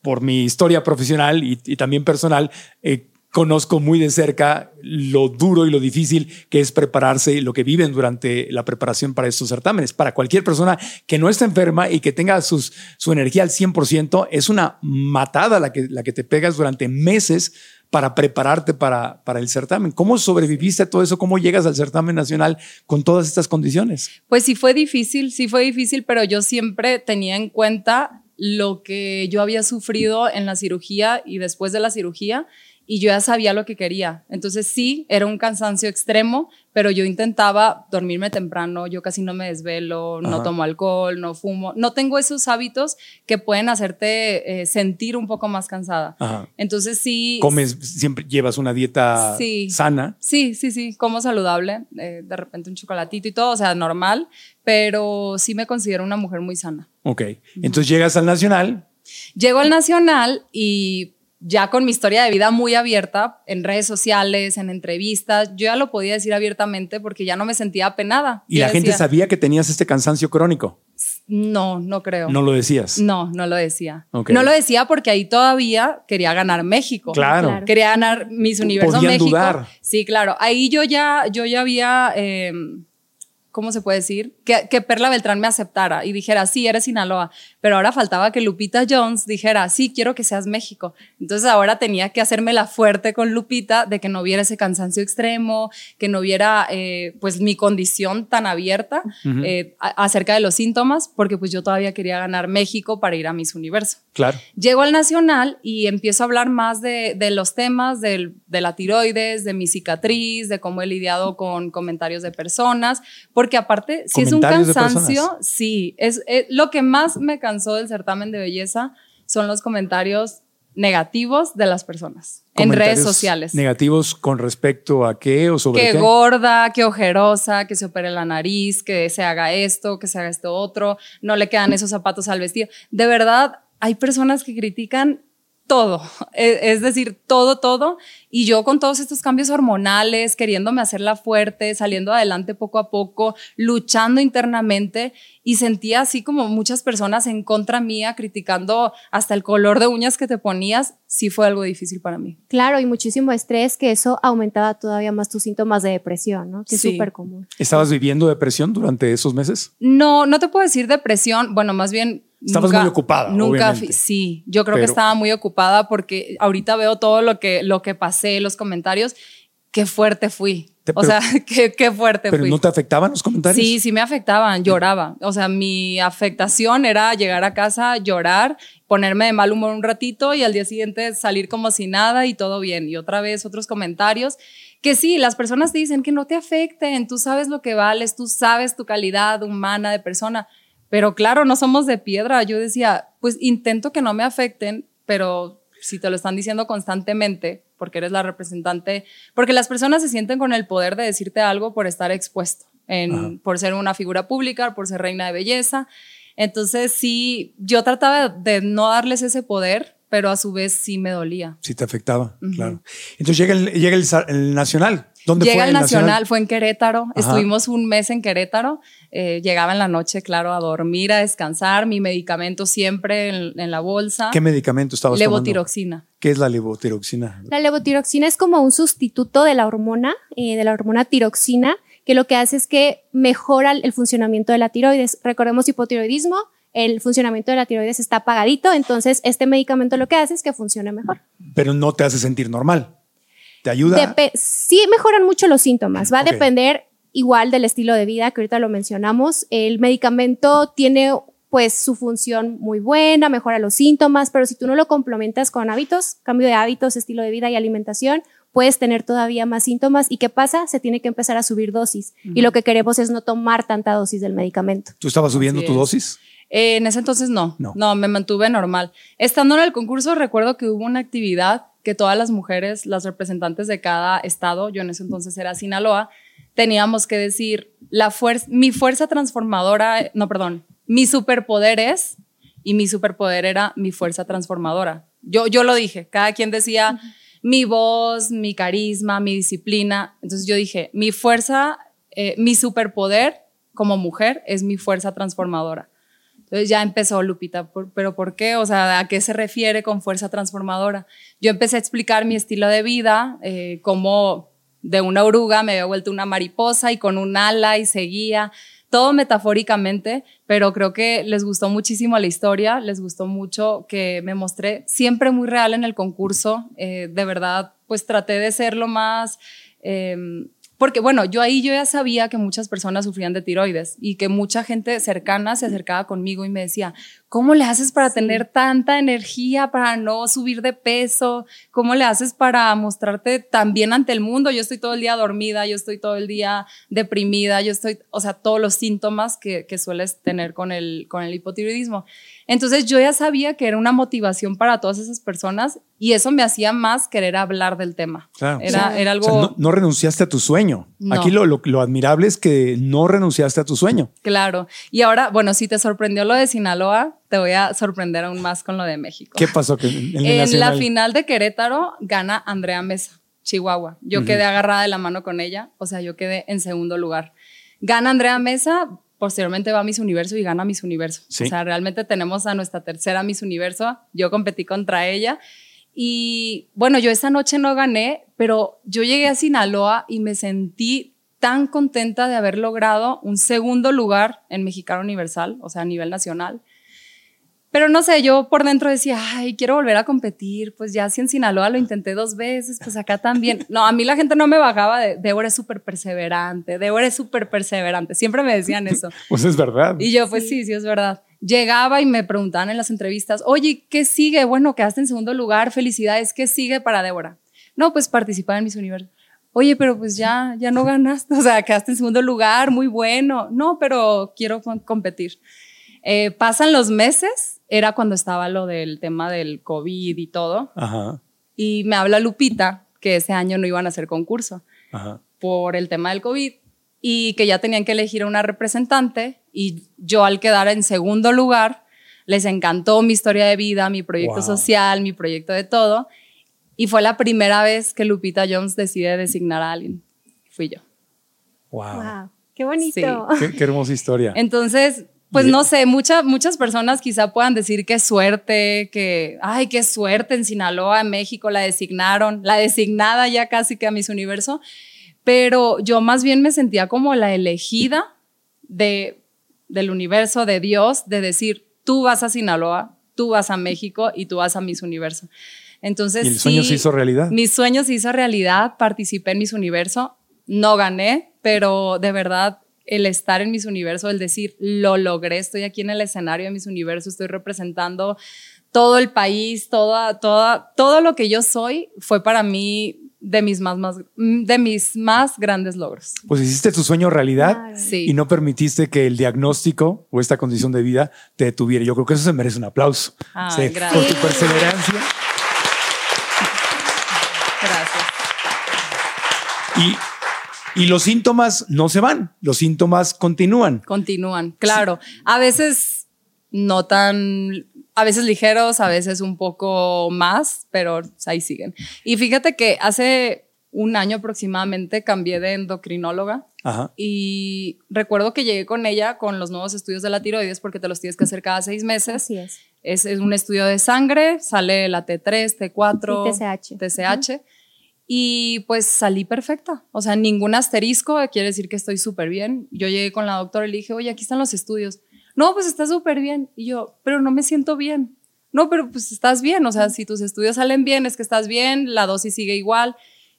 [SPEAKER 4] por mi historia profesional y, y también personal, eh, conozco muy de cerca lo duro y lo difícil que es prepararse y lo que viven durante la preparación para estos certámenes. Para cualquier persona que no esté enferma y que tenga sus, su energía al 100%, es una matada la que, la que te pegas durante meses para prepararte para, para el certamen. ¿Cómo sobreviviste a todo eso? ¿Cómo llegas al certamen nacional con todas estas condiciones?
[SPEAKER 2] Pues sí fue difícil, sí fue difícil, pero yo siempre tenía en cuenta lo que yo había sufrido en la cirugía y después de la cirugía y yo ya sabía lo que quería. Entonces sí, era un cansancio extremo, pero yo intentaba dormirme temprano, yo casi no me desvelo, no
[SPEAKER 4] Ajá.
[SPEAKER 2] tomo alcohol, no fumo, no tengo esos hábitos que pueden hacerte eh, sentir un poco más cansada.
[SPEAKER 4] Ajá.
[SPEAKER 2] Entonces sí...
[SPEAKER 4] Comes, siempre llevas una dieta
[SPEAKER 2] Sí.
[SPEAKER 4] sana.
[SPEAKER 2] Sí, sí, sí, como saludable, eh, de repente un chocolatito y todo, o sea, normal, pero sí me considero una mujer muy sana.
[SPEAKER 4] Ok. Entonces llegas al nacional.
[SPEAKER 2] Llego al Nacional y ya con mi historia de vida muy abierta en redes sociales, en entrevistas, yo ya lo podía decir abiertamente porque ya no me sentía apenada.
[SPEAKER 4] Y
[SPEAKER 2] Yo
[SPEAKER 4] la gente sabía que tenías este cansancio crónico.
[SPEAKER 2] No, no creo.
[SPEAKER 4] No lo decías.
[SPEAKER 2] No, no lo decía. No lo decía porque ahí todavía quería ganar México.
[SPEAKER 4] Claro.
[SPEAKER 3] Claro.
[SPEAKER 2] Quería ganar Miss Universo
[SPEAKER 4] Podían
[SPEAKER 2] México.
[SPEAKER 4] dudar.
[SPEAKER 2] Sí, claro. Ahí yo ya, yo ya había, eh, ¿cómo se puede decir? Que, que Perla Beltrán me aceptara y dijera, sí, eres Sinaloa. Pero ahora faltaba que Lupita Jones dijera, sí, quiero que seas México. Entonces ahora tenía que hacerme la fuerte con Lupita de que no viera ese cansancio extremo, que no viera eh, pues mi condición tan abierta eh, a- acerca de los síntomas, porque pues yo todavía quería ganar México para ir a Miss Universo.
[SPEAKER 4] Claro.
[SPEAKER 2] Llego al Nacional y empiezo a hablar más de, de los temas del- de la tiroides, de mi cicatriz, de cómo he lidiado con comentarios de personas, porque aparte, si es un cansancio, sí, es, eh, lo que más me cansó del certamen de belleza son los comentarios negativos de las personas en redes sociales.
[SPEAKER 4] Negativos con respecto a qué o sobre
[SPEAKER 2] Que
[SPEAKER 4] qué.
[SPEAKER 2] gorda, que ojerosa, que se opere la nariz, que se haga esto, que se haga esto otro, no le quedan esos zapatos al vestido. De verdad, hay personas que critican todo, e- es decir, todo, todo. Y yo con todos estos cambios hormonales, queriéndome hacerla fuerte, saliendo adelante poco a poco, luchando internamente y sentía así como muchas personas en contra mía, criticando hasta el color de uñas que te ponías, sí fue algo difícil para mí.
[SPEAKER 3] Claro, y muchísimo estrés, que eso aumentaba todavía más tus síntomas de depresión, ¿no? Que es
[SPEAKER 2] Sí.
[SPEAKER 3] súper común.
[SPEAKER 4] ¿Estabas viviendo depresión durante esos meses?
[SPEAKER 2] No, no te puedo decir depresión. Bueno, más bien.
[SPEAKER 4] Estabas muy ocupada,
[SPEAKER 2] Nunca,
[SPEAKER 4] obviamente.
[SPEAKER 2] sí, yo creo
[SPEAKER 4] Pero-
[SPEAKER 2] que estaba muy ocupada porque ahorita veo todo lo que, lo que pasé, los comentarios. Qué fuerte fui.
[SPEAKER 4] Te-
[SPEAKER 2] o sea, qué, qué fuerte
[SPEAKER 4] ¿Pero
[SPEAKER 2] fui.
[SPEAKER 4] no te afectaban los comentarios?
[SPEAKER 2] Sí, sí me afectaban, lloraba. O sea, mi afectación era llegar a casa, llorar, ponerme de mal humor un ratito y al día siguiente salir como si nada y todo bien. Y otra vez otros comentarios que sí, las personas te dicen que no te afecten, tú sabes lo que vales, tú sabes tu calidad humana de persona. Pero claro, no somos de piedra. Yo decía, pues intento que no me afecten, pero si te lo están diciendo constantemente, porque eres la representante, porque las personas se sienten con el poder de decirte algo por estar expuesto, en, por ser una figura pública, por ser reina de belleza. Entonces sí, yo trataba de no darles ese poder, pero a su vez sí me dolía.
[SPEAKER 4] Sí te afectaba, claro. Entonces llega el, llega el, el nacional. ¿Dónde
[SPEAKER 2] Llega
[SPEAKER 4] fue
[SPEAKER 2] el nacional, fue en Querétaro,
[SPEAKER 4] Ajá.
[SPEAKER 2] estuvimos un mes en Querétaro, eh, llegaba en la noche, claro, a dormir, a descansar, mi medicamento siempre en, en la bolsa,
[SPEAKER 4] ¿Qué medicamento estabas tomando?
[SPEAKER 2] levotiroxina.
[SPEAKER 4] ¿Qué es la levotiroxina?
[SPEAKER 3] La levotiroxina es como un sustituto de la hormona, eh, de la hormona tiroxina, que lo que hace es que mejora el funcionamiento de la tiroides. Recordemos hipotiroidismo, el funcionamiento de la tiroides está apagadito, entonces este medicamento lo que hace es que funcione mejor.
[SPEAKER 4] Pero no te hace sentir normal. ¿Te ayuda?
[SPEAKER 3] Sí mejoran mucho los síntomas. Va a depender igual del estilo de vida que ahorita lo mencionamos. El medicamento tiene pues su función muy buena, mejora los síntomas, pero si tú no lo complementas con hábitos, cambio de hábitos, estilo de vida y alimentación, puedes tener todavía más síntomas. ¿Y qué pasa? Se tiene que empezar a subir dosis. Y lo que queremos es no tomar tanta dosis del medicamento.
[SPEAKER 4] ¿Tú estabas subiendo
[SPEAKER 2] Así
[SPEAKER 4] tu
[SPEAKER 2] es.
[SPEAKER 4] dosis?
[SPEAKER 2] Eh, en ese entonces no,
[SPEAKER 4] No.
[SPEAKER 2] no, me mantuve normal. Estando en el concurso recuerdo que hubo una actividad que todas las mujeres, las representantes de cada estado, yo en ese entonces era Sinaloa, teníamos que decir la fuerza, mi fuerza transformadora, no, perdón, mi superpoder es y mi superpoder era mi fuerza transformadora. Yo, yo lo dije, cada quien decía mi voz, mi carisma, mi disciplina. Entonces yo dije, mi fuerza, eh, mi superpoder como mujer es mi fuerza transformadora. Entonces ya empezó Lupita, ¿por- pero ¿por qué? O sea, ¿a qué se refiere con fuerza transformadora? Yo empecé a explicar mi estilo de vida, eh, cómo de una oruga me había vuelto una mariposa y con un ala y seguía, todo metafóricamente, pero creo que les gustó muchísimo la historia, les gustó mucho que me mostré siempre muy real en el concurso, eh, de verdad, pues traté de ser lo más... em, porque bueno, yo ahí yo ya sabía que muchas personas sufrían de tiroides y que mucha gente cercana se acercaba conmigo y me decía, ¿cómo le haces para tener tanta energía, para no subir de peso? ¿Cómo le haces para mostrarte tan bien ante el mundo? Yo estoy todo el día dormida, yo estoy todo el día deprimida, yo estoy, o sea, todos los síntomas que, que sueles tener con el, con el hipotiroidismo. Entonces yo ya sabía que era una motivación para todas esas personas y eso me hacía más querer hablar del tema.
[SPEAKER 4] Claro.
[SPEAKER 2] Era, era
[SPEAKER 4] O
[SPEAKER 2] algo...
[SPEAKER 4] sea, no, no renunciaste a tu sueño.
[SPEAKER 2] No.
[SPEAKER 4] Aquí lo, lo- lo admirable es que no renunciaste a tu sueño.
[SPEAKER 2] Claro. Y ahora, bueno, si te sorprendió lo de Sinaloa, te voy a sorprender aún más con lo de México.
[SPEAKER 4] ¿Qué pasó? que en
[SPEAKER 2] en la final de Querétaro gana Andrea Mesa, Chihuahua. Yo quedé agarrada de la mano con ella, o sea, yo quedé en segundo lugar. Gana Andrea Mesa, posteriormente va a Miss Universo y gana Miss Universo.
[SPEAKER 4] Sí.
[SPEAKER 2] O sea, realmente tenemos a nuestra tercera Miss Universo. Yo competí contra ella. Y bueno, yo esa noche no gané, pero yo llegué a Sinaloa y me sentí tan contenta de haber logrado un segundo lugar en Mexicano Universal, o sea, a nivel nacional. Pero no sé, yo por dentro decía, ay, quiero volver a competir. Pues ya si en Sinaloa lo intenté dos veces, pues acá también. No, a mí la gente no me bajaba de, Débora es súper perseverante, Débora es súper perseverante. Siempre me decían eso.
[SPEAKER 4] Pues es verdad.
[SPEAKER 2] Y yo, pues sí, sí, es verdad. Llegaba y me preguntaban en las entrevistas, oye, ¿qué sigue? Bueno, quedaste en segundo lugar, felicidades, ¿qué sigue para Débora? No, pues participar en Miss Universo. Oye, pero pues ya, ya no ganaste, o sea, quedaste en segundo lugar, muy bueno. No, pero quiero com- competir. Eh, pasan los meses, era cuando estaba lo del tema del COVID y todo,
[SPEAKER 4] Ajá,
[SPEAKER 2] y me habla Lupita que ese año no iban a hacer concurso
[SPEAKER 4] ajá.
[SPEAKER 2] por el tema del COVID y que ya tenían que elegir a una representante y yo al quedar en segundo lugar les encantó mi historia de vida, mi proyecto
[SPEAKER 4] Wow.
[SPEAKER 2] social, mi proyecto de todo y fue la primera vez que Lupita Jones decide designar a alguien. Fui yo.
[SPEAKER 4] Wow.
[SPEAKER 3] Wow, qué bonito.
[SPEAKER 2] Sí.
[SPEAKER 4] Qué, qué hermosa historia.
[SPEAKER 2] Entonces, pues no sé, muchas muchas personas quizá puedan decir qué suerte, que, ay, qué suerte en Sinaloa, en México, la designaron, la designada ya casi que a Miss Universo, pero yo más bien me sentía como la elegida de, del universo, de Dios, de decir, tú vas a Sinaloa, tú vas a México y tú vas a Miss Universo. Entonces,
[SPEAKER 4] ¿Y el sueño
[SPEAKER 2] sí,
[SPEAKER 4] se hizo realidad?
[SPEAKER 2] Mi sueño se hizo realidad, participé en Miss Universo, no gané, pero de verdad el estar en Miss Universo, el decir, lo logré, estoy aquí en el escenario de Miss Universo, estoy representando todo el país, toda, toda, todo lo que yo soy fue para mí de mis más, más, de mis más grandes logros.
[SPEAKER 4] Pues hiciste tu sueño realidad
[SPEAKER 3] Claro.
[SPEAKER 2] Sí.
[SPEAKER 4] y no permitiste que el diagnóstico o esta condición de vida te detuviera. Yo creo que eso se merece un aplauso.
[SPEAKER 2] Ay,
[SPEAKER 4] Sí,
[SPEAKER 2] gracias.
[SPEAKER 4] Por tu perseverancia.
[SPEAKER 2] Gracias.
[SPEAKER 4] Y, y los síntomas no se van, los síntomas continúan.
[SPEAKER 2] Continúan, claro. A veces no tan, a veces ligeros, a veces un poco más, pero ahí siguen. Y fíjate que hace un año aproximadamente cambié de endocrinóloga
[SPEAKER 4] Ajá.
[SPEAKER 2] y recuerdo que llegué con ella con los nuevos estudios de la tiroides porque te los tienes que hacer cada seis meses.
[SPEAKER 3] Así es.
[SPEAKER 2] Es, es un estudio de sangre, sale la T3, T4,
[SPEAKER 3] Sí, TSH.
[SPEAKER 2] TSH. Y pues salí perfecta. O sea, ningún asterisco quiere decir que estoy súper bien. Yo llegué con la doctora y le dije, oye, aquí están los estudios. No, pues está súper bien. Y yo, pero no me siento bien. No, pero pues estás bien. O sea, si tus estudios salen bien, es que estás bien, la dosis sigue igual.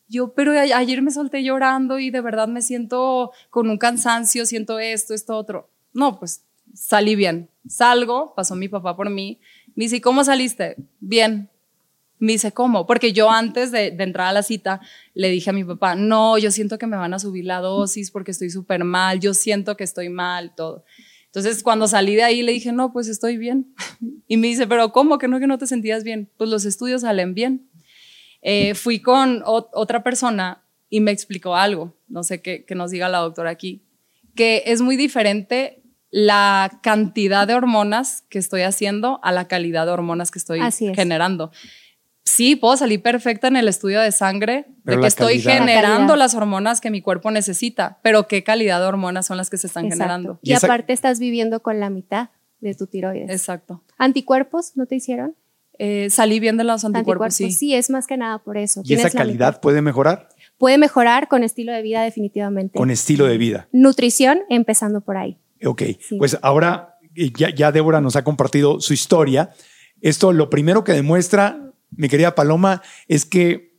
[SPEAKER 2] Yo, pero ayer me solté llorando y de verdad me siento con un cansancio, siento esto, esto, otro. No, pues salí bien. Salgo, pasó mi papá por mí. Me dice, "¿Y ¿cómo saliste? Bien. Me dice, ¿cómo? Porque yo antes de, de entrar a la cita le dije a mi papá, no, yo siento que me van a subir la dosis porque estoy súper mal, yo siento que estoy mal, todo. Entonces, cuando salí de ahí le dije, no, pues estoy bien. Y me dice, pero ¿cómo que no, que no te sentías bien? Pues los estudios salen bien. Eh, fui con ot- otra persona y me explicó algo, no sé qué que nos diga la doctora aquí, que es muy diferente la cantidad de hormonas que estoy haciendo a la calidad de hormonas que estoy
[SPEAKER 3] Así es.
[SPEAKER 2] generando. Sí, puedo salir perfecta en el estudio de sangre,
[SPEAKER 4] Pero
[SPEAKER 2] de que estoy
[SPEAKER 4] calidad.
[SPEAKER 2] Generando las hormonas que mi cuerpo necesita, pero qué calidad de hormonas son las que se están
[SPEAKER 3] Exacto.
[SPEAKER 2] generando.
[SPEAKER 3] Y,
[SPEAKER 4] Y esa-
[SPEAKER 3] aparte estás viviendo con la mitad de tu tiroides.
[SPEAKER 2] Exacto.
[SPEAKER 3] ¿Anticuerpos no te hicieron?
[SPEAKER 2] Eh, salí bien de los anticuerpos, sí.
[SPEAKER 3] sí, es más que nada por eso.
[SPEAKER 4] ¿Y esa calidad puede mejorar?
[SPEAKER 3] puede mejorar con estilo de vida definitivamente.
[SPEAKER 4] Con estilo de vida.
[SPEAKER 3] Nutrición, empezando por ahí.
[SPEAKER 4] Ok,
[SPEAKER 3] Sí.
[SPEAKER 4] pues ahora ya, ya Débora nos ha compartido su historia. Esto lo primero que demuestra, mi querida Paloma, es que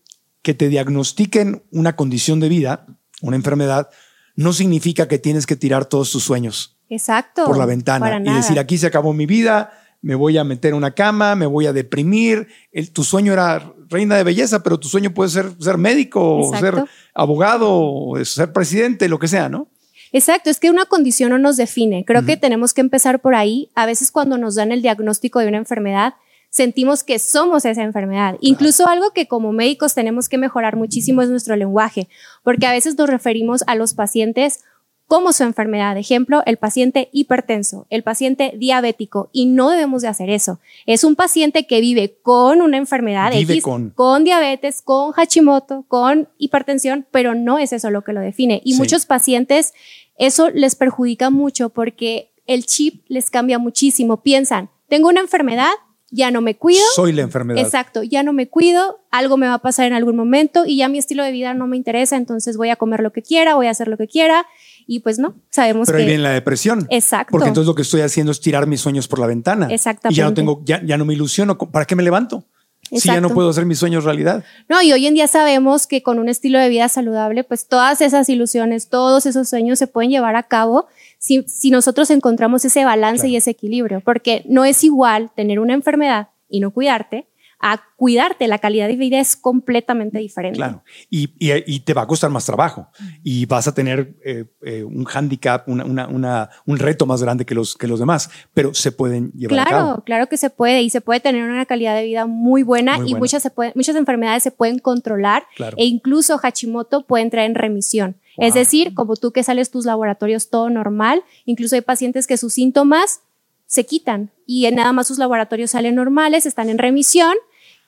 [SPEAKER 4] que te diagnostiquen una condición de vida, una enfermedad, no significa que tienes que tirar todos tus sueños
[SPEAKER 3] Exacto.
[SPEAKER 4] por la ventana y decir aquí se acabó mi vida, me voy a meter en una cama, me voy a deprimir. El- tu sueño era reina de belleza, pero tu sueño puede ser ser médico, o ser abogado, o ser presidente, lo que sea, ¿no?
[SPEAKER 3] Exacto, es que una condición no nos define. Creo que tenemos que empezar por ahí. A veces cuando nos dan el diagnóstico de una enfermedad, sentimos que somos esa enfermedad. Incluso algo que como médicos tenemos que mejorar muchísimo es nuestro lenguaje, porque a veces nos referimos a los pacientes como su enfermedad. Ejemplo, el paciente hipertenso, el paciente diabético, y no debemos de hacer eso. Es un paciente que vive con una enfermedad
[SPEAKER 4] Vive
[SPEAKER 3] X,
[SPEAKER 4] con.
[SPEAKER 3] con diabetes, con Hashimoto, con hipertensión, pero no es eso lo que lo define. Y
[SPEAKER 4] Sí.
[SPEAKER 3] muchos pacientes eso les perjudica mucho porque el chip les cambia muchísimo. Piensan, tengo una enfermedad, ya no me cuido.
[SPEAKER 4] Soy la enfermedad.
[SPEAKER 3] Exacto, ya no me cuido, algo me va a pasar en algún momento y ya mi estilo de vida no me interesa, entonces voy a comer lo que quiera, voy a hacer lo que quiera y pues no, sabemos
[SPEAKER 4] Pero
[SPEAKER 3] que
[SPEAKER 4] ahí viene la depresión.
[SPEAKER 3] Exacto.
[SPEAKER 4] Porque entonces lo que estoy haciendo es tirar mis sueños por la ventana.
[SPEAKER 3] Exactamente.
[SPEAKER 4] Y ya no tengo, ya, ya no me ilusiono. ¿Para qué me levanto? Si ya no puedo hacer mis sueños realidad.
[SPEAKER 3] No, y hoy en día sabemos que con un estilo de vida saludable, pues todas esas ilusiones, todos esos sueños se pueden llevar a cabo si, si nosotros encontramos ese balance
[SPEAKER 4] Claro.
[SPEAKER 3] y ese equilibrio, porque no es igual tener una enfermedad y no cuidarte a cuidarte. La calidad de vida es completamente diferente.
[SPEAKER 4] Claro. Y, y- y te va a costar más trabajo. Y vas a tener eh, eh, un handicap, una, una- una- un reto más grande que los, que los demás. Pero se pueden llevar a cabo.
[SPEAKER 3] Claro, claro que se puede y se puede tener una calidad de vida muy buena
[SPEAKER 4] Muy
[SPEAKER 3] y
[SPEAKER 4] buena.
[SPEAKER 3] muchas, se pueden- muchas enfermedades se pueden controlar
[SPEAKER 4] Claro.
[SPEAKER 3] e incluso Hashimoto puede entrar en remisión. Es decir, como tú que sales tus laboratorios todo normal, incluso hay pacientes que sus síntomas se quitan y en nada más sus laboratorios salen normales, están en remisión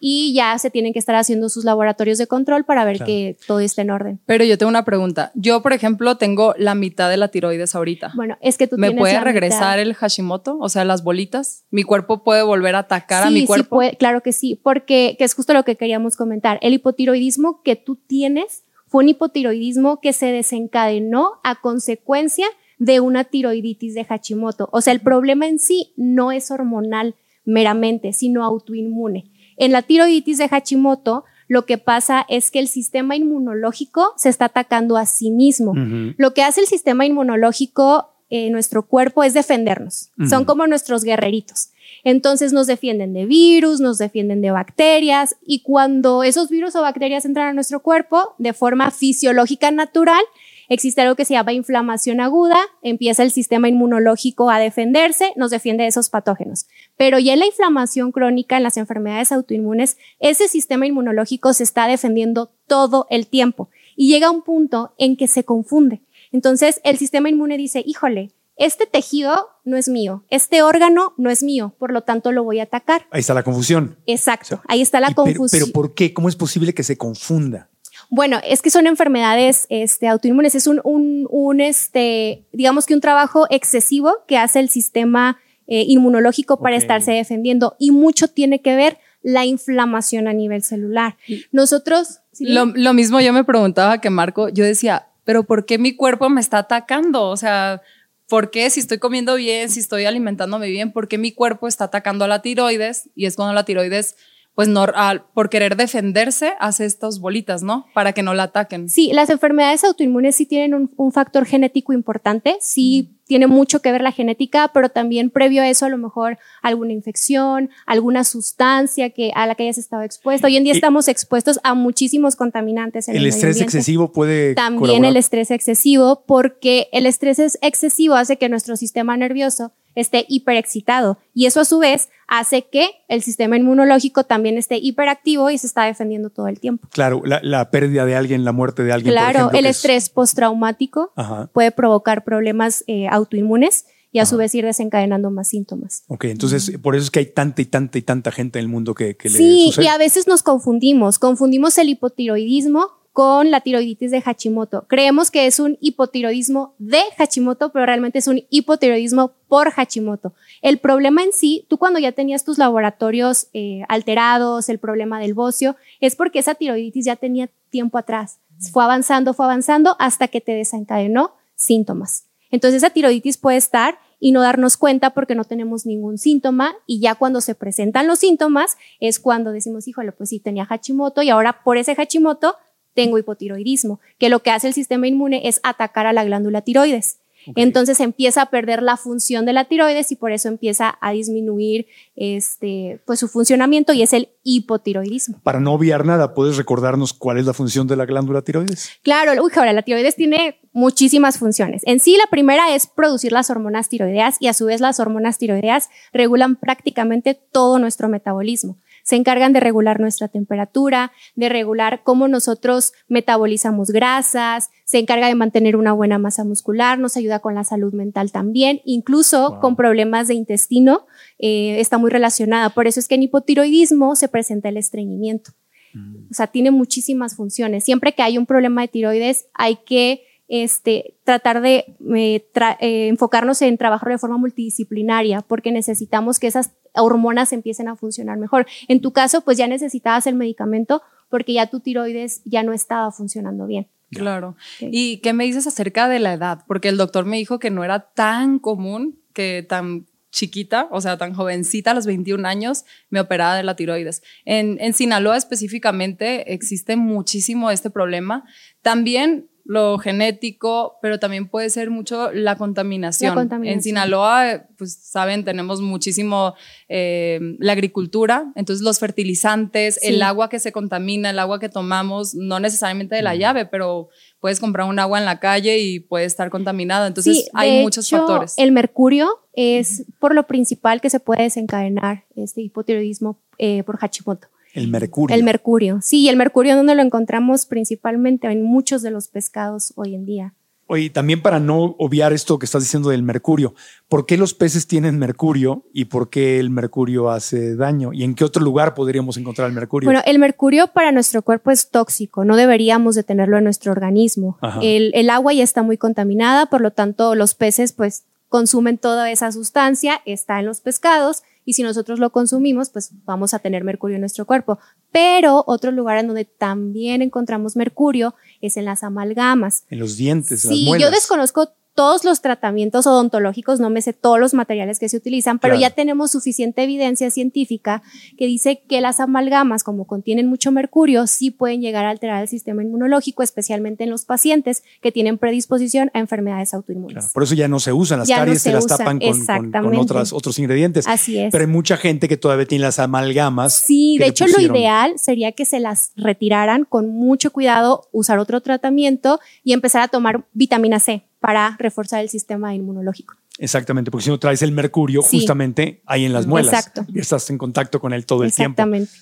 [SPEAKER 3] y ya se tienen que estar haciendo sus laboratorios de control para ver
[SPEAKER 4] Claro.
[SPEAKER 3] que todo esté en orden.
[SPEAKER 2] Pero yo tengo una pregunta. Yo, por ejemplo, tengo la mitad de la tiroides ahorita.
[SPEAKER 3] Bueno, es que tú
[SPEAKER 2] ¿Me
[SPEAKER 3] tienes
[SPEAKER 2] puede
[SPEAKER 3] la
[SPEAKER 2] regresar
[SPEAKER 3] mitad-
[SPEAKER 2] el Hashimoto? O sea, las bolitas. ¿Mi cuerpo puede volver a atacar a
[SPEAKER 3] Sí,
[SPEAKER 2] mi
[SPEAKER 3] sí
[SPEAKER 2] cuerpo?
[SPEAKER 3] puede, claro que sí, porque que es justo lo que queríamos comentar. El hipotiroidismo que tú tienes fue un hipotiroidismo que se desencadenó a consecuencia de una tiroiditis de Hashimoto. O sea, el problema en sí no es hormonal meramente, sino autoinmune. En la tiroiditis de Hashimoto, lo que pasa es que el sistema inmunológico se está atacando a sí mismo. Lo que hace el sistema inmunológico en nuestro cuerpo es defendernos. Son como nuestros guerreritos. Entonces nos defienden de virus, nos defienden de bacterias y cuando esos virus o bacterias entran a nuestro cuerpo de forma fisiológica natural, existe algo que se llama inflamación aguda, empieza el sistema inmunológico a defenderse, nos defiende de esos patógenos. Pero ya en la inflamación crónica, en las enfermedades autoinmunes, ese sistema inmunológico se está defendiendo todo el tiempo y llega a un punto en que se confunde. Entonces el sistema inmune dice, híjole, este tejido no es mío, este órgano no es mío, por lo tanto lo voy a atacar.
[SPEAKER 4] Ahí está la confusión.
[SPEAKER 3] Exacto, ahí está la
[SPEAKER 4] pero-
[SPEAKER 3] confusión.
[SPEAKER 4] Pero, ¿por qué? ¿Cómo es posible que se confunda?
[SPEAKER 3] Bueno, es que son enfermedades este, autoinmunes, es un, un, un, este, digamos que un trabajo excesivo que hace el sistema eh, inmunológico para estarse defendiendo y mucho tiene que ver la inflamación a nivel celular. Nosotros, ¿sí?
[SPEAKER 2] Lo, lo mismo yo me preguntaba que Marco, yo decía, pero ¿por qué mi cuerpo me está atacando? O sea, ¿por qué si estoy comiendo bien, si estoy alimentándome bien, por qué mi cuerpo está atacando a la tiroides? Y es cuando la tiroides pues no, por querer defenderse, hace estas bolitas, ¿no? Para que no la ataquen.
[SPEAKER 3] Sí, las enfermedades autoinmunes sí tienen un, factor genético importante, sí tiene mucho que ver la genética, pero también previo a eso a lo mejor alguna infección, alguna sustancia que, a la que hayas estado expuesto. Hoy en día estamos expuestos a muchísimos contaminantes.
[SPEAKER 4] En el, el estrés excesivo puede...
[SPEAKER 3] También el estrés excesivo, porque el estrés excesivo hace que nuestro sistema nervioso esté hiperexcitado y eso a su vez hace que el sistema inmunológico también esté hiperactivo y se está defendiendo todo el tiempo.
[SPEAKER 4] Claro, la, pérdida de alguien, la muerte de alguien.
[SPEAKER 3] Claro, el estrés postraumático puede provocar problemas eh, autoinmunes y a su vez ir desencadenando más síntomas.
[SPEAKER 4] Ok, entonces por eso es que hay tanta y tanta y tanta gente en el mundo que, que
[SPEAKER 3] sí,
[SPEAKER 4] le
[SPEAKER 3] Sí, y a veces nos confundimos, confundimos el hipotiroidismo con la tiroiditis de Hashimoto. Creemos que es un hipotiroidismo de Hashimoto, pero realmente es un hipotiroidismo por Hashimoto. El problema en sí, tú cuando ya tenías tus laboratorios eh, alterados, el problema del bocio, es porque esa tiroiditis ya tenía tiempo atrás. Fue avanzando, fue avanzando hasta que te desencadenó síntomas. Entonces esa tiroiditis puede estar y no darnos cuenta porque no tenemos ningún síntoma y ya cuando se presentan los síntomas es cuando decimos, híjole, pues sí, tenía Hashimoto y ahora por ese Hashimoto tengo hipotiroidismo, que lo que hace el sistema inmune es atacar a la glándula tiroides. Entonces empieza a perder la función de la tiroides y por eso empieza a disminuir este, pues su funcionamiento y es el hipotiroidismo.
[SPEAKER 4] Para no obviar nada, ¿puedes recordarnos cuál es la función de la glándula tiroides?
[SPEAKER 3] Claro, uy, ahora la tiroides tiene muchísimas funciones. En sí, la primera es producir las hormonas tiroideas y a su vez las hormonas tiroideas regulan prácticamente todo nuestro metabolismo se encargan de regular nuestra temperatura, de regular cómo nosotros metabolizamos grasas, se encarga de mantener una buena masa muscular, nos ayuda con la salud mental también, incluso con problemas de intestino, eh, está muy relacionada. Por eso es que en hipotiroidismo se presenta el estreñimiento. Mm. O sea, tiene muchísimas funciones. Siempre que hay un problema de tiroides, hay que este, tratar de eh, eh, enfocarnos en trabajar de forma multidisciplinaria, porque necesitamos que esas hormonas empiecen a funcionar mejor. En tu caso, pues ya necesitabas el medicamento porque ya tu tiroides ya no estaba funcionando bien.
[SPEAKER 2] Claro. ¿Y qué me dices acerca de la edad? Porque el doctor me dijo que no era tan común que tan chiquita, o sea, tan jovencita, a los 21 años, me operaba de la tiroides. En, en Sinaloa específicamente existe muchísimo este problema. También lo genético, pero también puede ser mucho la contaminación. En Sinaloa, pues saben, tenemos muchísimo eh, la agricultura, entonces los fertilizantes, el agua que se contamina, el agua que tomamos, no necesariamente de la llave, pero puedes comprar un agua en la calle y puede estar contaminada. Entonces hay muchos factores.
[SPEAKER 3] El mercurio es por lo principal que se puede desencadenar este hipotiroidismo eh, por Hashimoto.
[SPEAKER 4] El mercurio.
[SPEAKER 3] El mercurio, sí, el mercurio donde lo encontramos principalmente en muchos de los pescados hoy en día.
[SPEAKER 4] Oye, también para no obviar esto que estás diciendo del mercurio, ¿por qué los peces tienen mercurio y por qué el mercurio hace daño? ¿Y en qué otro lugar podríamos encontrar el mercurio?
[SPEAKER 3] Bueno, el mercurio para nuestro cuerpo es tóxico, no deberíamos de tenerlo en nuestro organismo. El, el, agua ya está muy contaminada, por lo tanto los peces pues consumen toda esa sustancia, está en los pescados y si nosotros lo consumimos, pues vamos a tener mercurio en nuestro cuerpo. Pero otro lugar en donde también encontramos mercurio es en las amalgamas.
[SPEAKER 4] En los dientes,
[SPEAKER 3] en las muelas. yo desconozco todos los tratamientos odontológicos, no me sé todos los materiales que se utilizan, pero ya tenemos suficiente evidencia científica que dice que las amalgamas, como contienen mucho mercurio, sí pueden llegar a alterar el sistema inmunológico, especialmente en los pacientes que tienen predisposición a enfermedades autoinmunes.
[SPEAKER 4] por eso ya no se usan las caries, se, las tapan con, otros ingredientes.
[SPEAKER 3] Así es.
[SPEAKER 4] Pero hay mucha gente que todavía tiene las amalgamas.
[SPEAKER 3] Sí, de hecho lo ideal sería que se las retiraran con mucho cuidado, usar otro tratamiento y empezar a tomar vitamina C para reforzar el sistema inmunológico.
[SPEAKER 4] Exactamente, porque si no traes el mercurio justamente ahí en las muelas.
[SPEAKER 3] Exacto.
[SPEAKER 4] Y estás en contacto con él todo el tiempo.
[SPEAKER 3] Exactamente.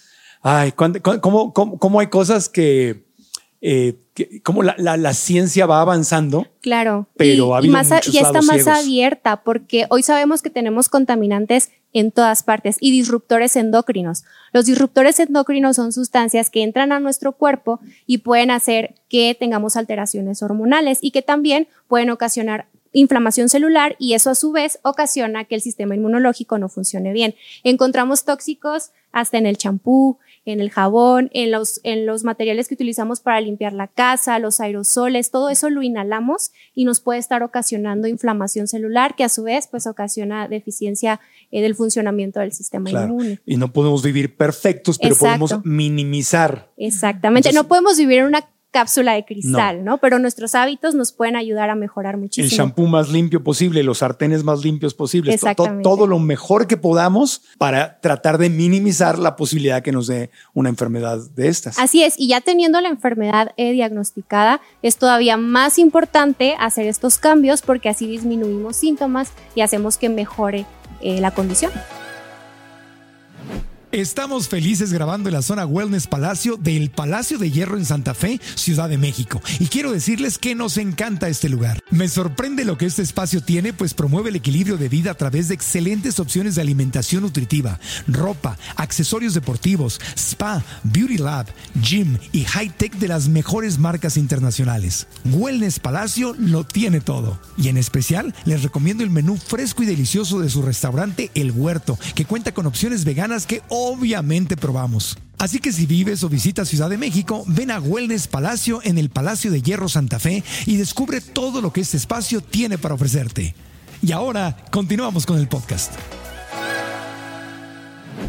[SPEAKER 4] Ay, ¿cómo, cómo, hay cosas que, eh, como la, la, ciencia va avanzando.
[SPEAKER 3] Claro.
[SPEAKER 4] Pero ha
[SPEAKER 3] más, ya está más abierta porque hoy sabemos que tenemos contaminantes en todas partes y disruptores endocrinos. Los disruptores endocrinos son sustancias que entran a nuestro cuerpo y pueden hacer que tengamos alteraciones hormonales y que también pueden ocasionar inflamación celular y eso a su vez ocasiona que el sistema inmunológico no funcione bien. Encontramos tóxicos hasta en el champú, en el jabón, en los, en los materiales que utilizamos para limpiar la casa, los aerosoles, todo eso lo inhalamos y nos puede estar ocasionando inflamación celular que a su vez pues ocasiona deficiencia eh, del funcionamiento del sistema inmune.
[SPEAKER 4] Y no podemos vivir perfectos, pero podemos minimizar.
[SPEAKER 3] Exactamente, no podemos vivir en una cápsula de cristal, no. Pero nuestros hábitos nos pueden ayudar a mejorar muchísimo.
[SPEAKER 4] El shampoo más limpio posible, los sartenes más limpios posibles, todo lo mejor que podamos para tratar de minimizar la posibilidad que nos dé una enfermedad de estas.
[SPEAKER 3] Así es, y ya teniendo la enfermedad eh, diagnosticada, es todavía más importante hacer estos cambios porque así disminuimos síntomas y hacemos que mejore eh, la condición.
[SPEAKER 5] Estamos felices grabando en la zona Wellness Palacio del Palacio de Hierro en Santa Fe, Ciudad de México. Y quiero decirles que nos encanta este lugar. Me sorprende lo que este espacio tiene, pues promueve el equilibrio de vida a través de excelentes opciones de alimentación nutritiva, ropa, accesorios deportivos, spa, beauty lab, gym y high tech de las mejores marcas internacionales. Wellness Palacio lo tiene todo. Y en especial les recomiendo el menú fresco y delicioso de su restaurante El Huerto, que cuenta con opciones veganas que obviamente probamos. Así que si vives o visitas Ciudad de México, ven a Wellness Palacio en el Palacio de Hierro Santa Fe y descubre todo lo que este espacio tiene para ofrecerte. Y ahora continuamos con el podcast.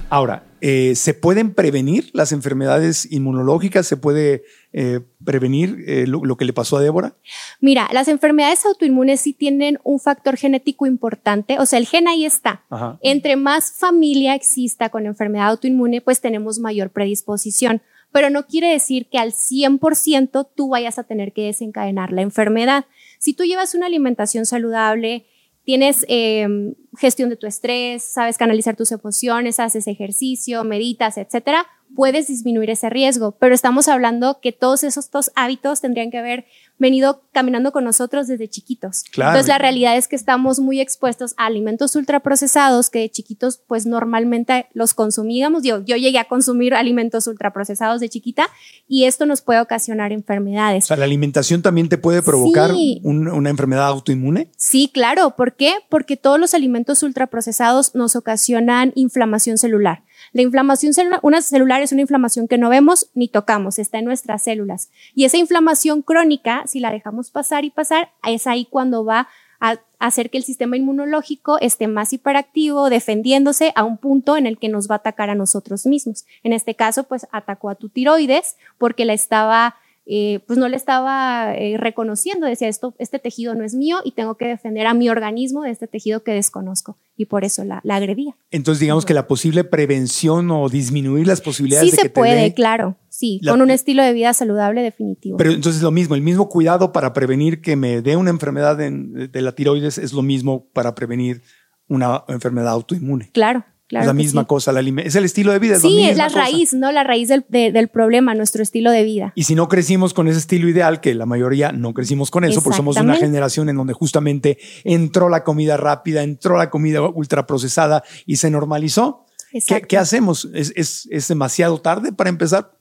[SPEAKER 4] Ahora, eh, ¿se pueden prevenir las enfermedades inmunológicas? ¿Se puede eh, prevenir eh, lo, que le pasó a Débora?
[SPEAKER 3] Mira, las enfermedades autoinmunes sí tienen un factor genético importante, o sea, el gen ahí está. Entre más familia exista con enfermedad autoinmune, pues tenemos mayor predisposición, pero no quiere decir que al 100% tú vayas a tener que desencadenar la enfermedad. Si tú llevas una alimentación saludable, tienes em, gestión de tu estrés, sabes canalizar tus emociones, haces ejercicio, meditas, etcétera, puedes disminuir ese riesgo. Pero estamos hablando que todos esos dos hábitos tendrían que haber venido caminando con nosotros desde chiquitos. Entonces la realidad es que estamos muy expuestos a alimentos ultraprocesados que de chiquitos pues normalmente los consumíamos. Yo, yo llegué a consumir alimentos ultraprocesados de chiquita y esto nos puede ocasionar enfermedades.
[SPEAKER 4] O sea, la alimentación también te puede provocar una enfermedad autoinmune.
[SPEAKER 3] Sí, claro. ¿Por qué? Porque todos los alimentos ultraprocesados nos ocasionan inflamación celular. La inflamación una celular es una inflamación que no vemos ni tocamos, está en nuestras células. Y esa inflamación crónica, si la dejamos pasar y pasar, es ahí cuando va a hacer que el sistema inmunológico esté más hiperactivo, defendiéndose a un punto en el que nos va a atacar a nosotros mismos. En este caso, pues atacó a tu tiroides porque la estaba eh, pues no le estaba eh, reconociendo, decía esto, este tejido no es mío y tengo que defender a mi organismo de este tejido que desconozco y por eso la, agredía.
[SPEAKER 4] Entonces digamos que la posible prevención o disminuir las posibilidades
[SPEAKER 3] sí se puede, claro, sí, con un estilo de vida saludable definitivo.
[SPEAKER 4] Pero entonces lo mismo, el mismo cuidado para prevenir que me dé una enfermedad de la tiroides es lo mismo para prevenir una enfermedad autoinmune.
[SPEAKER 3] Claro,
[SPEAKER 4] es la misma cosa, es el estilo de vida.
[SPEAKER 3] Es sí, es la raíz, ¿no? La raíz del, del, problema, nuestro estilo de vida.
[SPEAKER 4] Y si no crecimos con ese estilo ideal, que la mayoría no crecimos con eso, porque somos una generación en donde justamente entró la comida rápida, entró la comida ultraprocesada y se normalizó. ¿Qué, ¿Qué, hacemos? ¿Es, ¿Es, es demasiado tarde para empezar?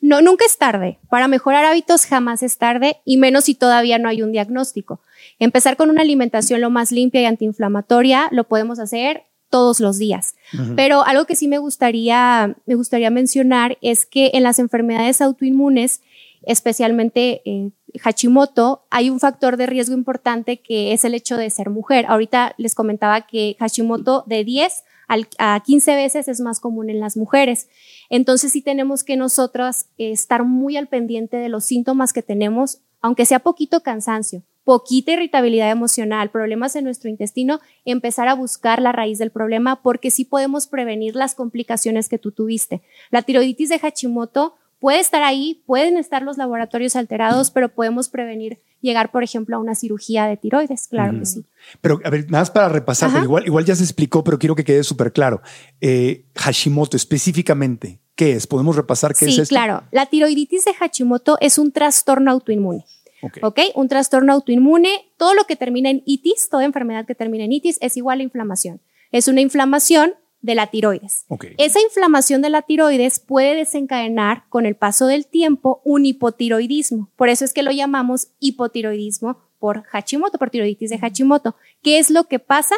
[SPEAKER 3] No, nunca es tarde. Para mejorar hábitos jamás es tarde y menos si todavía no hay un diagnóstico. Empezar con una alimentación lo más limpia y antiinflamatoria lo podemos hacer todos los días. Pero algo que sí me gustaría, me gustaría mencionar es que en las enfermedades autoinmunes, especialmente eh, Hashimoto, hay un factor de riesgo importante que es el hecho de ser mujer. Ahorita les comentaba que Hashimoto de 10 a 15 veces es más común en las mujeres. Entonces sí tenemos que nosotros eh, estar muy al pendiente de los síntomas que tenemos, aunque sea poquito cansancio poquita irritabilidad emocional, problemas en nuestro intestino, empezar a buscar la raíz del problema porque sí podemos prevenir las complicaciones que tú tuviste. La tiroiditis de Hashimoto puede estar ahí, pueden estar los laboratorios alterados, pero podemos prevenir llegar, por ejemplo, a una cirugía de tiroides, claro que sí.
[SPEAKER 4] Pero, a ver, nada más para repasar, igual, igual ya se explicó, pero quiero que quede súper claro. Eh, Hashimoto específicamente, ¿qué es? ¿Podemos repasar qué es esto?
[SPEAKER 3] Sí, claro. La tiroiditis de Hashimoto es un trastorno autoinmune. ¿Ok? Un trastorno autoinmune, todo lo que termina en itis, toda enfermedad que termina en itis es igual a inflamación. Es una inflamación de la tiroides. Esa inflamación de la tiroides puede desencadenar con el paso del tiempo un hipotiroidismo. Por eso es que lo llamamos hipotiroidismo por Hashimoto, por tiroiditis de Hashimoto. ¿Qué es lo que pasa?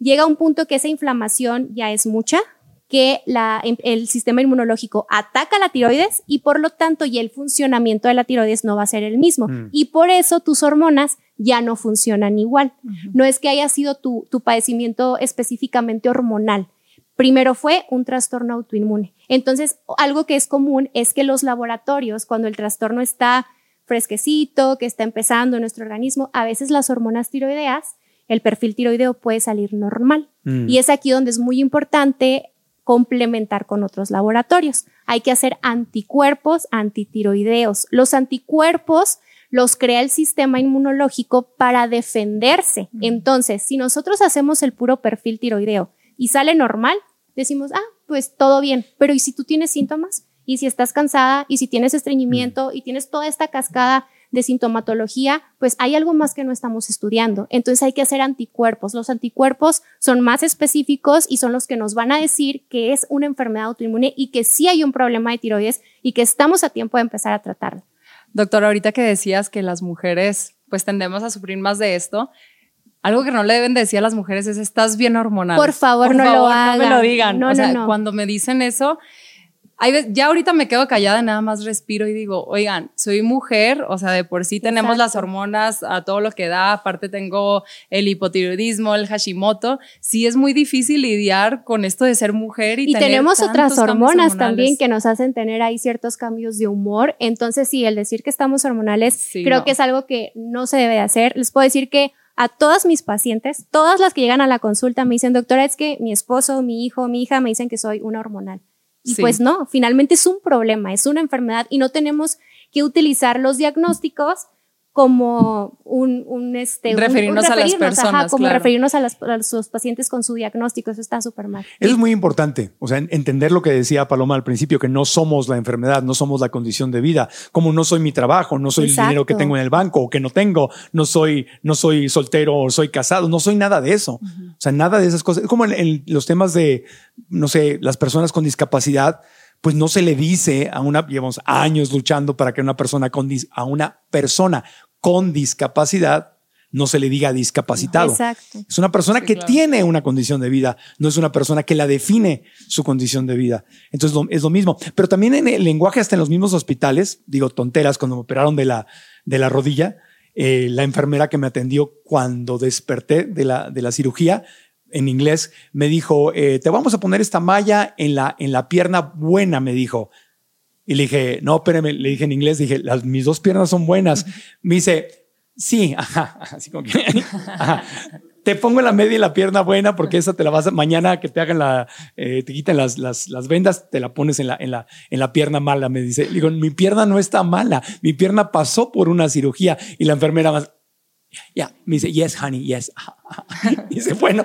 [SPEAKER 3] Llega un punto que esa inflamación ya es mucha, que la, em, el sistema inmunológico ataca la tiroides y por lo tanto ya el funcionamiento de la tiroides no va a ser el mismo.
[SPEAKER 4] Mm.
[SPEAKER 3] Y por eso tus hormonas ya no funcionan igual. No es que haya sido tu, tu padecimiento específicamente hormonal. Primero fue un trastorno autoinmune. Entonces, algo que es común es que los laboratorios, cuando el trastorno está fresquecito, que está empezando en nuestro organismo, a veces las hormonas tiroideas, el perfil tiroideo puede salir normal.
[SPEAKER 4] Mm.
[SPEAKER 3] Y es aquí donde es muy importante complementar con otros laboratorios. Hay que hacer anticuerpos antitiroideos. Los anticuerpos los crea el sistema inmunológico para defenderse. Entonces, si nosotros hacemos el puro perfil tiroideo y sale normal, decimos, ah, pues todo bien. Pero ¿y si tú tienes síntomas? ¿Y si estás cansada? ¿Y si tienes estreñimiento? ¿Y tienes toda esta cascada de sintomatología? Pues hay algo más que no estamos estudiando. Entonces hay que hacer anticuerpos. Los anticuerpos son más específicos y son los que nos van a decir que es una enfermedad autoinmune y que sí hay un problema de tiroides y que estamos a tiempo de empezar a tratarlo.
[SPEAKER 2] Doctora, ahorita que decías que las mujeres pues tendemos a sufrir más de esto, algo que no le deben decir a las mujeres es estás bien hormonal.
[SPEAKER 3] Por favor, no lo
[SPEAKER 2] no me
[SPEAKER 3] hagan.
[SPEAKER 2] lo digan.
[SPEAKER 3] No,
[SPEAKER 2] o
[SPEAKER 3] no,
[SPEAKER 2] sea,
[SPEAKER 3] no.
[SPEAKER 2] cuando me dicen eso, hay ya ahorita me quedo callada, nada más respiro y digo, oigan, soy mujer, o sea, de por sí tenemos
[SPEAKER 3] Exacto.
[SPEAKER 2] las hormonas a todo lo que da, aparte tengo el hipotiroidismo, el Hashimoto, sí es muy difícil lidiar con esto de ser mujer y,
[SPEAKER 3] Y
[SPEAKER 2] tener
[SPEAKER 3] tenemos otras hormonas también que nos hacen tener ahí ciertos cambios de humor. Entonces, sí, el decir que estamos hormonales
[SPEAKER 2] Sí,
[SPEAKER 3] creo
[SPEAKER 2] no.
[SPEAKER 3] que es algo que no se debe de hacer. Les puedo decir que a todas mis pacientes, todas las que llegan a la consulta me dicen, doctora, es que mi esposo, mi hijo, mi hija me dicen que soy una hormonal. Y
[SPEAKER 2] Sí.
[SPEAKER 3] pues no, finalmente es un problema, es una enfermedad y no tenemos que utilizar los diagnósticos como un, un este, un-
[SPEAKER 2] Referirnos
[SPEAKER 3] un
[SPEAKER 2] a las
[SPEAKER 3] referirnos, ajá,
[SPEAKER 2] personas,
[SPEAKER 3] como
[SPEAKER 2] claro.
[SPEAKER 3] referirnos a, las, a los pacientes con su diagnóstico, eso está súper mal.
[SPEAKER 4] Eso es muy importante, o sea, en- entender lo que decía Paloma al principio, que no somos la enfermedad, no somos la condición de vida, como no soy mi trabajo, no soy el dinero que tengo en el banco o que no tengo, no soy, no soy soltero o soy casado, no soy nada de eso. O sea, nada de esas cosas. Es como en, en los temas de, no sé, las personas con discapacidad, pues no se le dice a una, llevamos años luchando para que una persona con, a una persona con discapacidad no se le diga discapacitado.
[SPEAKER 3] Exacto.
[SPEAKER 4] Es una persona
[SPEAKER 2] Sí,
[SPEAKER 4] que
[SPEAKER 2] claro.
[SPEAKER 4] tiene una condición de vida, no es una persona que la define su condición de vida. Entonces lo- es lo mismo. Pero también en el lenguaje, hasta en los mismos hospitales, digo tonteras, cuando me operaron de la, de la rodilla, eh, la enfermera que me atendió cuando desperté de la, de la cirugía, en inglés, me dijo, eh, te vamos a poner esta malla en la, en la pierna buena, me dijo. Y le dije, no, espérame, le dije en inglés, dije, las, mis dos piernas son buenas. Me dice, sí, ajá, así como que, ajá. Te pongo en la media y la pierna buena porque esa te la vas a, mañana que te hagan la, eh, te quiten las, las, las vendas, te la pones en la, en la, en la pierna mala, me dice. Le digo, mi pierna no está mala, mi pierna pasó por una cirugía y la enfermera más, ya, me dice, yes, honey, yes. Y dice, bueno,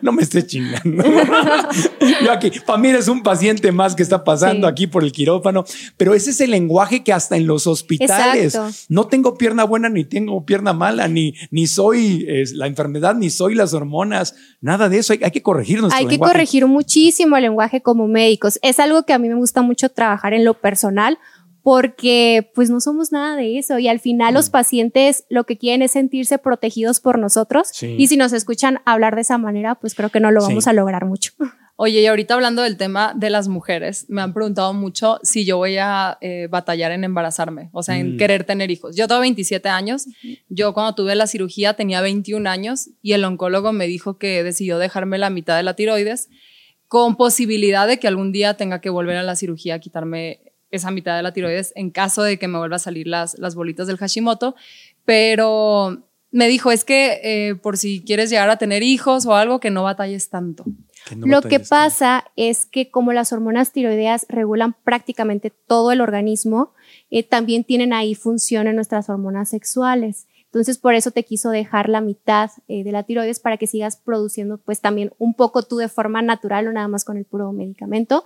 [SPEAKER 4] no me estés chingando. Yo aquí, para mí eres un paciente más que está pasando
[SPEAKER 3] Sí.
[SPEAKER 4] aquí por el quirófano, pero ese es el lenguaje que hasta en los hospitales
[SPEAKER 3] Exacto.
[SPEAKER 4] no tengo pierna buena ni tengo pierna mala, ni, ni soy eh, la enfermedad, ni soy las hormonas, nada de eso. Hay, hay que corregir nuestro
[SPEAKER 3] Hay que
[SPEAKER 4] lenguaje.
[SPEAKER 3] corregir muchísimo el lenguaje como médicos. Es algo que a mí me gusta mucho trabajar en lo personal porque pues no somos nada de eso y al final
[SPEAKER 4] Mm.
[SPEAKER 3] los pacientes lo que quieren es sentirse protegidos por nosotros
[SPEAKER 4] Sí.
[SPEAKER 3] y si nos escuchan hablar de esa manera pues creo que no lo
[SPEAKER 4] Sí.
[SPEAKER 3] vamos a lograr mucho.
[SPEAKER 2] Oye, y ahorita hablando del tema de las mujeres, me han preguntado mucho si yo voy a eh, batallar en embarazarme, o sea, en
[SPEAKER 4] Mm.
[SPEAKER 2] querer tener hijos. Yo tengo 27 años, yo cuando tuve la cirugía tenía 21 años y el oncólogo me dijo que decidió dejarme la mitad de la tiroides con posibilidad de que algún día tenga que volver a la cirugía a quitarme esa mitad de la tiroides en caso de que me vuelva a salir las, las bolitas del Hashimoto, pero me dijo, es que eh, por si quieres llegar a tener hijos o algo, que no batalles tanto.
[SPEAKER 4] Que no
[SPEAKER 3] Lo que
[SPEAKER 4] tanto.
[SPEAKER 3] pasa es que como las hormonas tiroideas regulan prácticamente todo el organismo, eh, también tienen ahí función en nuestras hormonas sexuales. Entonces, por eso te quiso dejar la mitad eh, de la tiroides para que sigas produciendo, pues también un poco tú de forma natural, o nada más con el puro medicamento.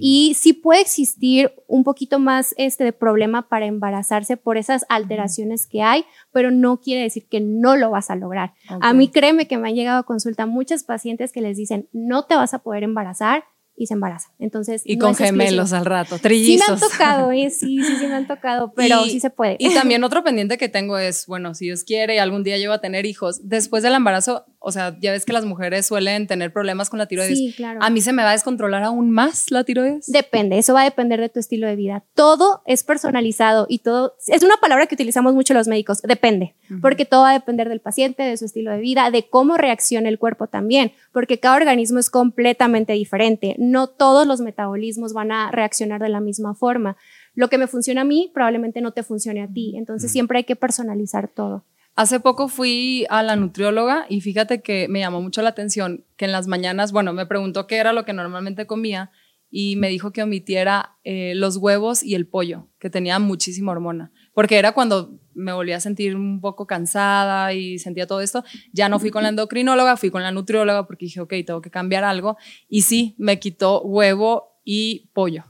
[SPEAKER 3] Y sí puede existir un poquito más este de problema para embarazarse por esas alteraciones que hay, pero no quiere decir que no lo vas a lograr. A mí créeme que me han llegado a consulta muchas pacientes que les dicen, no te vas a poder embarazar y se embarazan. Entonces,
[SPEAKER 2] y
[SPEAKER 3] no
[SPEAKER 2] con gemelos al rato,
[SPEAKER 3] Sí
[SPEAKER 2] trillizos.
[SPEAKER 3] me han tocado, ¿eh? sí, sí, sí me han tocado, pero
[SPEAKER 2] Y-
[SPEAKER 3] sí se puede.
[SPEAKER 2] Y también otro pendiente que tengo es, bueno, si Dios quiere y algún día llego a tener hijos, después del embarazo, o sea, ya ves que las mujeres suelen tener problemas con la tiroides.
[SPEAKER 3] Sí, claro.
[SPEAKER 2] A mí se me va a descontrolar aún más la tiroides.
[SPEAKER 3] Depende, eso va a depender de tu estilo de vida. Todo es personalizado y todo es una palabra que utilizamos mucho los médicos, depende, porque todo va a depender del paciente, de su estilo de vida, de cómo reacciona el cuerpo también, porque cada organismo es completamente diferente. No todos los metabolismos van a reaccionar de la misma forma. Lo que me funciona a mí probablemente no te funcione a ti, entonces siempre hay que personalizar todo.
[SPEAKER 2] Hace poco fui a la nutrióloga y fíjate que me llamó mucho la atención que en las mañanas, bueno, me preguntó qué era lo que normalmente comía y me dijo que omitiera eh, los huevos y el pollo, que tenía muchísima hormona, porque era cuando me volvía a sentir un poco cansada y sentía todo esto. Ya no fui con la endocrinóloga, fui con la nutrióloga porque dije, ok, tengo que cambiar algo. Y sí, me quitó huevo y pollo.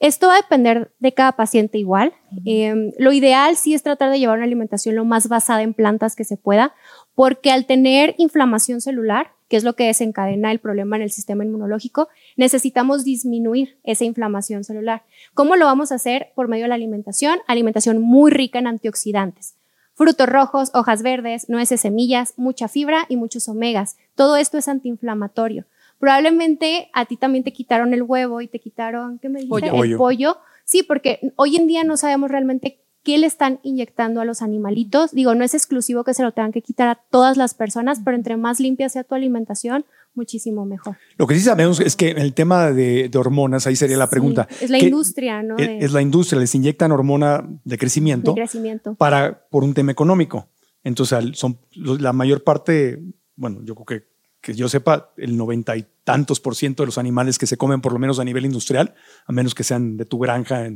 [SPEAKER 3] Esto va a depender de cada paciente igual. Eh, lo ideal sí es tratar de llevar una alimentación lo más basada en plantas que se pueda, porque al tener inflamación celular, que es lo que desencadena el problema en el sistema inmunológico, necesitamos disminuir esa inflamación celular. ¿Cómo lo vamos a hacer? Por medio de la alimentación, alimentación muy rica en antioxidantes. Frutos rojos, hojas verdes, nueces, semillas, mucha fibra y muchos omegas. Todo esto es antiinflamatorio. Probablemente a ti también te quitaron el huevo y te quitaron, ¿qué me dijiste?
[SPEAKER 2] Pollo.
[SPEAKER 3] El pollo. Sí, porque hoy en día no sabemos realmente qué le están inyectando a los animalitos. Digo, no es exclusivo que se lo tengan que quitar a todas las personas, pero entre más limpia sea tu alimentación, muchísimo mejor.
[SPEAKER 4] Lo que sí sabemos es que el tema de, de hormonas, ahí sería la pregunta.
[SPEAKER 3] Sí, es la
[SPEAKER 4] ¿Qué-
[SPEAKER 3] industria, ¿no?
[SPEAKER 4] Es, es la industria, les inyectan hormona de crecimiento
[SPEAKER 3] de crecimiento.
[SPEAKER 4] para, por un tema económico. Entonces, son la mayor parte, bueno, yo creo que, que yo sepa, el noventa y tantos por ciento de los animales que se comen, por lo menos a nivel industrial, a menos que sean de tu granja,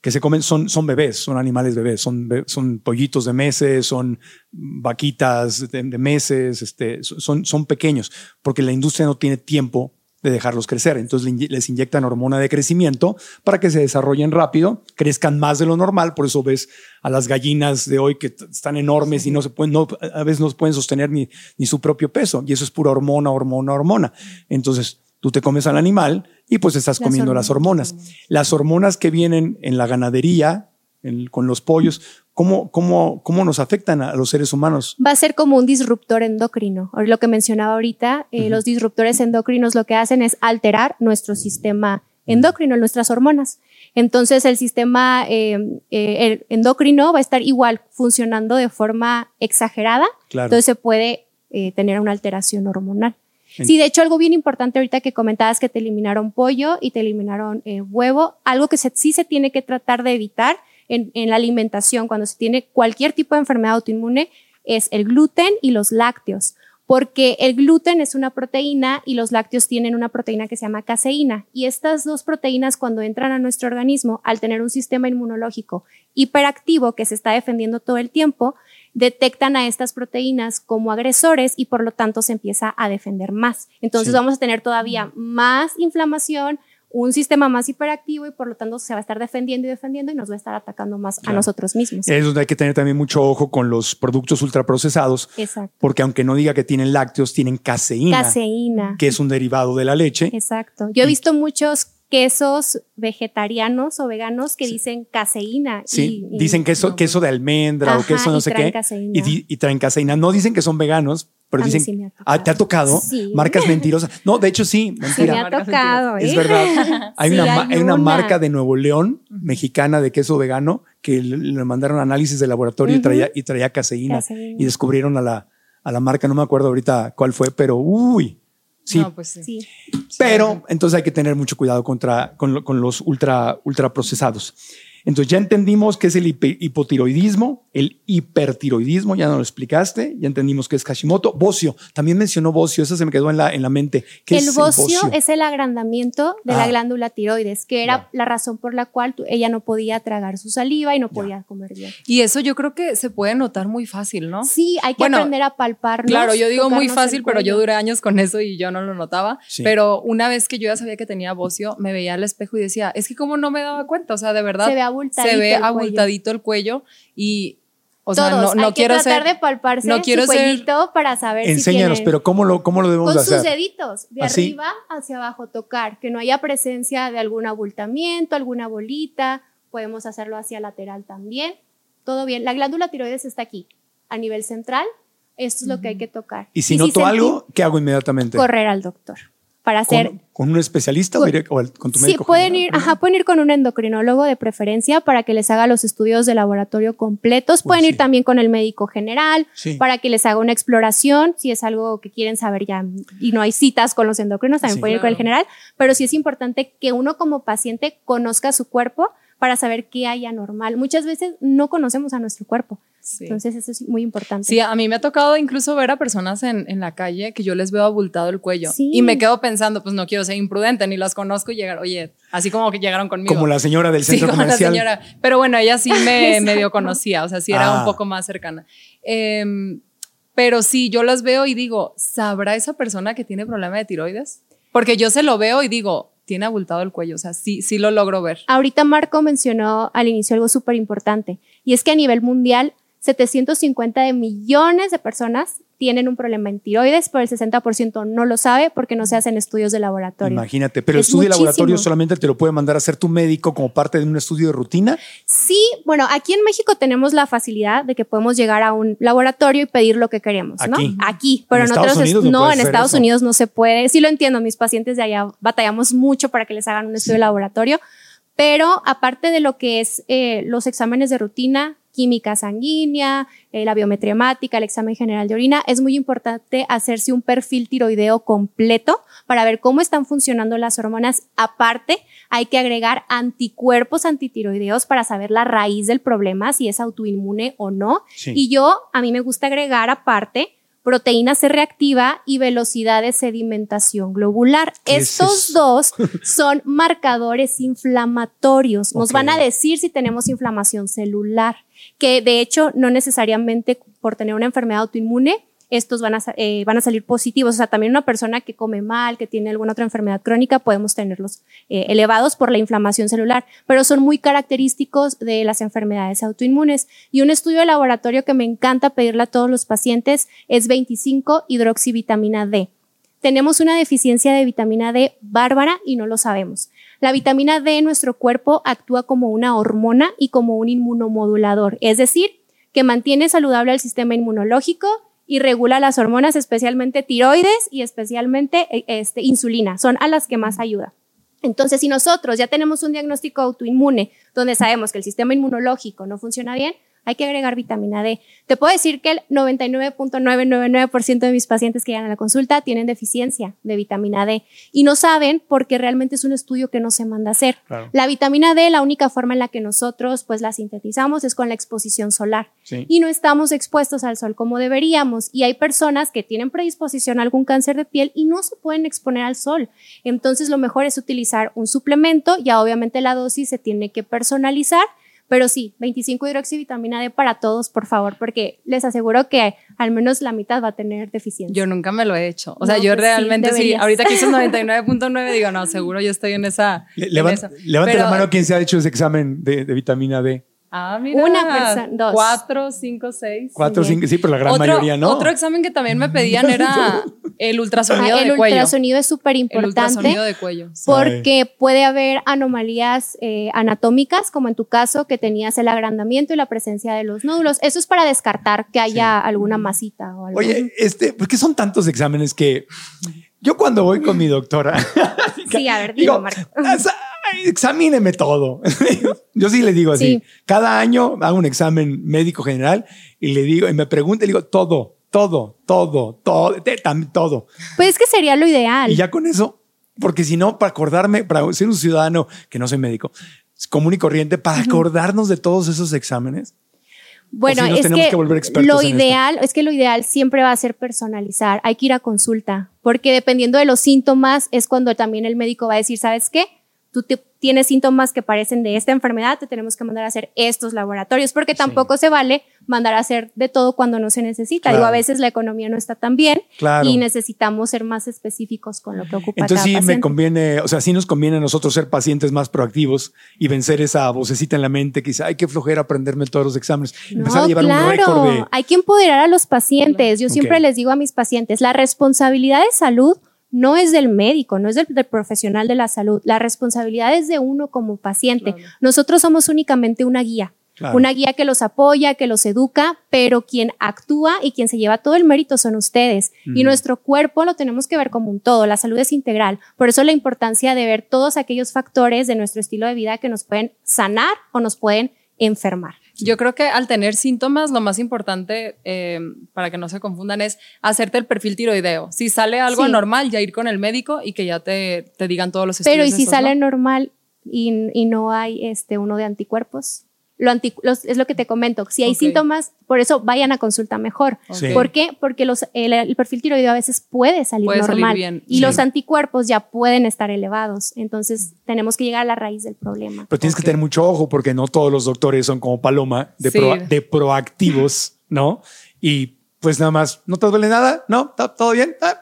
[SPEAKER 4] que se comen, son, son bebés, son animales bebés, son, son pollitos de meses, son vaquitas de, de meses, este, son, son pequeños, porque la industria no tiene tiempo de dejarlos crecer. Entonces les inyectan hormona de crecimiento para que se desarrollen rápido, crezcan más de lo normal. Por eso ves a las gallinas de hoy que están enormes y no se pueden, no, a veces no pueden sostener ni, ni su propio peso. Y eso es pura hormona, hormona, hormona. Entonces tú te comes al animal y pues estás
[SPEAKER 3] Las
[SPEAKER 4] comiendo las hormonas. Las hormonas que vienen en la ganadería, en- con los pollos, ¿cómo, cómo, ¿cómo nos afectan a los seres humanos?
[SPEAKER 3] va a ser como un disruptor endocrino. Lo que mencionaba ahorita, eh, los disruptores endocrinos lo que hacen es alterar nuestro sistema endocrino, nuestras hormonas. Entonces el sistema eh, eh, el endocrino va a estar igual funcionando de forma exagerada,
[SPEAKER 4] Claro.
[SPEAKER 3] entonces se puede eh, tener una alteración hormonal. Sí, de hecho, algo bien importante ahorita que comentabas que te eliminaron pollo y te eliminaron huevo, algo que se- sí se tiene que tratar de evitar en, en la alimentación cuando se tiene cualquier tipo de enfermedad autoinmune es el gluten y los lácteos, porque el gluten es una proteína y los lácteos tienen una proteína que se llama caseína. Y estas dos proteínas cuando entran a nuestro organismo, al tener un sistema inmunológico hiperactivo que se está defendiendo todo el tiempo, detectan a estas proteínas como agresores y por lo tanto se empieza a defender más. Entonces
[SPEAKER 4] Sí.
[SPEAKER 3] vamos a tener todavía más inflamación, un sistema más hiperactivo y por lo tanto se va a estar defendiendo y defendiendo y nos va a estar atacando más a nosotros mismos.
[SPEAKER 4] Es donde hay que tener también mucho ojo con los productos ultraprocesados,
[SPEAKER 3] Exacto.
[SPEAKER 4] porque aunque no diga que tienen lácteos, tienen caseína,
[SPEAKER 3] Caseína.
[SPEAKER 4] que es un derivado de la leche.
[SPEAKER 3] Exacto. Yo he visto muchos quesos vegetarianos o veganos que dicen caseína.
[SPEAKER 4] Sí,
[SPEAKER 3] y- y
[SPEAKER 4] dicen queso,
[SPEAKER 3] no.
[SPEAKER 4] queso de almendra o queso no sé qué.
[SPEAKER 3] caseína.
[SPEAKER 4] Y, traen caseína. No dicen que son veganos, pero
[SPEAKER 3] A
[SPEAKER 4] dicen.
[SPEAKER 3] sí me ha
[SPEAKER 4] ah, ¿te ha tocado?
[SPEAKER 3] Sí.
[SPEAKER 4] Marcas mentirosas. No, de hecho sí,
[SPEAKER 3] Sí, me
[SPEAKER 4] mentira.
[SPEAKER 3] ha tocado.
[SPEAKER 4] Es
[SPEAKER 3] ¿eh?
[SPEAKER 4] verdad. Hay,
[SPEAKER 3] Sí,
[SPEAKER 4] una, hay una
[SPEAKER 3] una.
[SPEAKER 4] marca de Nuevo León, mexicana, de queso vegano, que le, mandaron análisis de laboratorio y, traía, y traía caseína.
[SPEAKER 3] Caseína.
[SPEAKER 4] Y descubrieron a la, a la marca, no me acuerdo ahorita cuál fue, pero uy. Sí,
[SPEAKER 2] No, pues sí.
[SPEAKER 3] Sí.
[SPEAKER 4] pero entonces hay que tener mucho cuidado contra, con, lo- con los ultra, ultraprocesados. Entonces ya entendimos qué es el hipotiroidismo, el hipertiroidismo, ya nos lo explicaste, ya entendimos qué es Hashimoto. Bocio, también mencionó bocio, eso se me quedó en la, en la mente. ¿Qué
[SPEAKER 3] El
[SPEAKER 4] es
[SPEAKER 3] bocio es el agrandamiento de
[SPEAKER 4] Ah.
[SPEAKER 3] la glándula tiroides, que era
[SPEAKER 4] Ya.
[SPEAKER 3] la razón por la cual tu- ella no podía tragar su saliva y no podía comer bien.
[SPEAKER 2] Y eso yo creo que se puede notar muy fácil, ¿no?
[SPEAKER 3] Sí, hay que
[SPEAKER 2] Bueno,
[SPEAKER 3] aprender a palparnos.
[SPEAKER 2] Claro, yo digo muy fácil,
[SPEAKER 3] el
[SPEAKER 2] pero yo duré años con eso y yo no lo notaba.
[SPEAKER 4] Sí.
[SPEAKER 2] Pero una vez que yo ya sabía que tenía bocio, me veía al espejo y decía, es que como no me daba cuenta, o sea, de verdad
[SPEAKER 3] Se abultadito
[SPEAKER 2] se ve
[SPEAKER 3] el cuello.
[SPEAKER 2] abultadito el cuello y, O sea,
[SPEAKER 3] Todos.
[SPEAKER 2] no, no
[SPEAKER 3] Hay que
[SPEAKER 2] quiero
[SPEAKER 3] tratar
[SPEAKER 2] ser.
[SPEAKER 3] de palparse
[SPEAKER 2] no quiero
[SPEAKER 3] su
[SPEAKER 2] ser-
[SPEAKER 3] cuellito para saber
[SPEAKER 4] Enséñanos,
[SPEAKER 3] si
[SPEAKER 4] pero ¿cómo lo, cómo lo debemos
[SPEAKER 3] con
[SPEAKER 4] de
[SPEAKER 3] sus
[SPEAKER 4] hacer?
[SPEAKER 3] deditos, de
[SPEAKER 4] ¿Así?
[SPEAKER 3] arriba hacia abajo tocar, que no haya presencia de algún abultamiento, alguna bolita, podemos hacerlo hacia lateral también, todo bien. La glándula tiroides está aquí, a nivel central, esto es lo que hay que tocar.
[SPEAKER 4] Y si noto
[SPEAKER 3] sentí-
[SPEAKER 4] algo, ¿qué hago inmediatamente?
[SPEAKER 3] correr al doctor para hacer
[SPEAKER 4] ¿Con, con un especialista o,
[SPEAKER 3] Con-
[SPEAKER 4] o al- con tu
[SPEAKER 3] Sí,
[SPEAKER 4] médico?
[SPEAKER 3] pueden ir, ajá, pueden ir con un endocrinólogo de preferencia para que les haga los estudios de laboratorio completos.
[SPEAKER 4] Pues
[SPEAKER 3] pueden ir
[SPEAKER 4] sí.
[SPEAKER 3] también con el médico general
[SPEAKER 4] Sí.
[SPEAKER 3] para que les haga una exploración, si es algo que quieren saber ya y no hay citas con los endocrinos, también
[SPEAKER 4] Sí,
[SPEAKER 3] pueden ir con el general, pero sí es importante que uno como paciente conozca su cuerpo para saber qué hay anormal. Muchas veces no conocemos a nuestro cuerpo,
[SPEAKER 2] Sí.
[SPEAKER 3] entonces eso es muy importante.
[SPEAKER 2] Sí, a mí me ha tocado incluso ver a personas en, en la calle que yo les veo abultado el cuello
[SPEAKER 3] Sí.
[SPEAKER 2] y me quedo pensando, pues no quiero ser imprudente, ni las conozco y llegar, oye, así como que llegaron conmigo.
[SPEAKER 4] Como la señora del
[SPEAKER 2] Sí,
[SPEAKER 4] centro
[SPEAKER 2] como la
[SPEAKER 4] comercial.
[SPEAKER 2] señora. Pero bueno, ella sí me medio conocía, o sea, sí era
[SPEAKER 4] Ah.
[SPEAKER 2] un poco más cercana. Em, pero sí, yo las veo y digo, ¿sabrá esa persona que tiene problema de tiroides? Porque yo se lo veo y digo, tiene abultado el cuello, o sea, sí, sí lo logro ver.
[SPEAKER 3] Ahorita Marco mencionó al inicio algo súper importante y es que a nivel mundial 750 de millones de personas tienen un problema en tiroides, pero el 60% no lo sabe porque no se hacen estudios de laboratorio.
[SPEAKER 4] Imagínate, pero el
[SPEAKER 3] Es
[SPEAKER 4] estudio de
[SPEAKER 3] muchísimo.
[SPEAKER 4] laboratorio solamente te lo puede mandar a hacer tu médico como parte de un estudio de rutina.
[SPEAKER 3] Sí, bueno, aquí en México tenemos la facilidad de que podemos llegar a un laboratorio y pedir lo que queremos, ¿no?
[SPEAKER 4] Aquí.
[SPEAKER 3] Aquí, pero
[SPEAKER 4] En
[SPEAKER 3] en, otros
[SPEAKER 4] Unidos no
[SPEAKER 3] no, en Estados
[SPEAKER 4] eso.
[SPEAKER 3] Unidos no se puede. Sí lo entiendo, mis pacientes de allá batallamos mucho para que les hagan un estudio de laboratorio, pero aparte de lo que es eh, los exámenes de rutina, química sanguínea, eh, la biometría hemática, el examen general de orina, es muy importante hacerse un perfil tiroideo completo para ver cómo están funcionando las hormonas. Aparte, hay que agregar anticuerpos antitiroideos para saber la raíz del problema, si es autoinmune o no.
[SPEAKER 4] Sí.
[SPEAKER 3] Y yo, a mí me gusta agregar aparte proteína C reactiva y velocidad de sedimentación globular.
[SPEAKER 4] ¿Qué es
[SPEAKER 3] Estos dos son marcadores inflamatorios. Nos van a decir si tenemos inflamación celular, que de hecho no necesariamente por tener una enfermedad autoinmune estos van a, eh, van a salir positivos. O sea, también una persona que come mal, que tiene alguna otra enfermedad crónica, podemos tenerlos eh, elevados por la inflamación celular, pero son muy característicos de las enfermedades autoinmunes. Y un estudio de laboratorio que me encanta pedirle a todos los pacientes es 25 hidroxivitamina D. Tenemos una deficiencia de vitamina D bárbara y no lo sabemos. La vitamina D en nuestro cuerpo actúa como una hormona y como un inmunomodulador, es decir, que mantiene saludable el sistema inmunológico y regula las hormonas, especialmente tiroides y especialmente eh, este, insulina. Son a las que más ayuda. Entonces, si nosotros ya tenemos un diagnóstico autoinmune donde sabemos que el sistema inmunológico no funciona bien, hay que agregar vitamina D. Te puedo decir que el 99.999% de mis pacientes que llegan a la consulta tienen deficiencia de vitamina D y no saben porque realmente es un estudio que no se manda a hacer.
[SPEAKER 4] Claro.
[SPEAKER 3] La vitamina D, la única forma en la que nosotros pues la sintetizamos es con la exposición solar
[SPEAKER 4] Sí.
[SPEAKER 3] y no estamos expuestos al sol como deberíamos. Y hay personas que tienen predisposición a algún cáncer de piel y no se pueden exponer al sol. Entonces lo mejor es utilizar un suplemento, ya obviamente la dosis se tiene que personalizar. Pero sí, 25 hidroxivitamina D para todos, por favor, porque les aseguro que al menos la mitad va a tener deficiencia.
[SPEAKER 2] Yo nunca me lo he hecho. O sea,
[SPEAKER 3] No,
[SPEAKER 2] yo
[SPEAKER 3] pues sí,
[SPEAKER 2] realmente sí, ahorita que hice 99.9, digo, no, seguro yo estoy en esa.
[SPEAKER 4] Le-
[SPEAKER 2] en
[SPEAKER 4] levan-
[SPEAKER 2] esa.
[SPEAKER 4] levante
[SPEAKER 2] Pero-
[SPEAKER 4] la mano quien se ha hecho ese examen de, de vitamina D.
[SPEAKER 2] Ah, mira.
[SPEAKER 3] Una persona, dos.
[SPEAKER 2] Cuatro, cinco, seis.
[SPEAKER 4] Cuatro, cinco, sí, pero la gran
[SPEAKER 2] otro,
[SPEAKER 4] mayoría no.
[SPEAKER 2] Otro examen que también me pedían era el ultrasonido
[SPEAKER 3] Ah, el
[SPEAKER 2] de cuello.
[SPEAKER 3] ultrasonido es súper
[SPEAKER 2] El
[SPEAKER 3] importante.
[SPEAKER 2] ultrasonido de cuello. sí.
[SPEAKER 3] porque puede haber anomalías eh, anatómicas, como en tu caso, que tenías el agrandamiento y la presencia de los nódulos. Eso es para descartar que haya alguna masita o algo.
[SPEAKER 4] Oye, este, ¿por qué son tantos exámenes que yo cuando voy con mi doctora,
[SPEAKER 3] sí, a ver,
[SPEAKER 4] digo,
[SPEAKER 3] Marco.
[SPEAKER 4] "Asa- examíneme todo. yo sí le digo así.
[SPEAKER 3] Sí.
[SPEAKER 4] Cada año hago un examen médico general y le digo, y me pregunta y le digo, todo, todo, todo, todo, todo.
[SPEAKER 3] Pues es que sería lo ideal.
[SPEAKER 4] Y ya con eso, porque si no, para acordarme, para ser un ciudadano que no soy médico, es común y corriente, para acordarnos de todos esos exámenes.
[SPEAKER 3] Bueno,
[SPEAKER 4] si
[SPEAKER 3] es que, lo
[SPEAKER 4] esto.
[SPEAKER 3] ideal es que lo ideal siempre va a ser personalizar. Hay que ir a consulta, porque dependiendo de los síntomas es cuando también el médico va a decir, ¿sabes qué? Tú te- tienes síntomas que parecen de esta enfermedad, te tenemos que mandar a hacer estos laboratorios, porque tampoco se vale mandar a hacer de todo cuando no se necesita.
[SPEAKER 4] Claro.
[SPEAKER 3] Digo, a veces la economía no está tan bien
[SPEAKER 4] Claro.
[SPEAKER 3] y necesitamos ser más específicos con lo que ocupa
[SPEAKER 4] Entonces
[SPEAKER 3] cada
[SPEAKER 4] sí me conviene, o sea, sí nos conviene a nosotros ser pacientes más proactivos y vencer esa vocecita en la mente que dice, ay, qué flojera aprenderme todos los exámenes. Empezar a llevar un récord de...
[SPEAKER 3] Hay que empoderar a los pacientes. Yo siempre les digo a mis pacientes, la responsabilidad de salud no es del médico, no es del, del profesional de la salud. La responsabilidad es de uno como paciente. Nosotros somos únicamente una guía.
[SPEAKER 4] Claro.
[SPEAKER 3] Una guía que los apoya, que los educa, pero quien actúa y quien se lleva todo el mérito son ustedes. Y nuestro cuerpo lo tenemos que ver como un todo. La salud es integral. Por eso la importancia de ver todos aquellos factores de nuestro estilo de vida que nos pueden sanar o nos pueden enfermar.
[SPEAKER 2] Yo creo que al tener síntomas, lo más importante eh, para que no se confundan es hacerte el perfil tiroideo. Si sale algo
[SPEAKER 3] Sí.
[SPEAKER 2] normal, ya ir con el médico y que ya te, te digan todos los estudios.
[SPEAKER 3] Pero ¿y si
[SPEAKER 2] esos,
[SPEAKER 3] sale
[SPEAKER 2] ¿no?
[SPEAKER 3] normal y, y no hay este uno de anticuerpos? Lo anti- los- es lo que te comento. Si hay síntomas, por eso vayan a consulta mejor. ¿Por qué? Porque los, el, el perfil tiroideo a veces puede salir
[SPEAKER 2] Puede salir
[SPEAKER 3] normal
[SPEAKER 2] bien,
[SPEAKER 3] y
[SPEAKER 2] sí.
[SPEAKER 3] los anticuerpos ya pueden estar elevados. Entonces tenemos que llegar a la raíz del problema.
[SPEAKER 4] Pero tienes que tener mucho ojo porque no todos los doctores son como Paloma de,
[SPEAKER 2] Sí.
[SPEAKER 4] proa- de proactivos, ¿no? Y pues nada más, ¿no te duele nada? ¿No? ¿Está todo bien? Ah,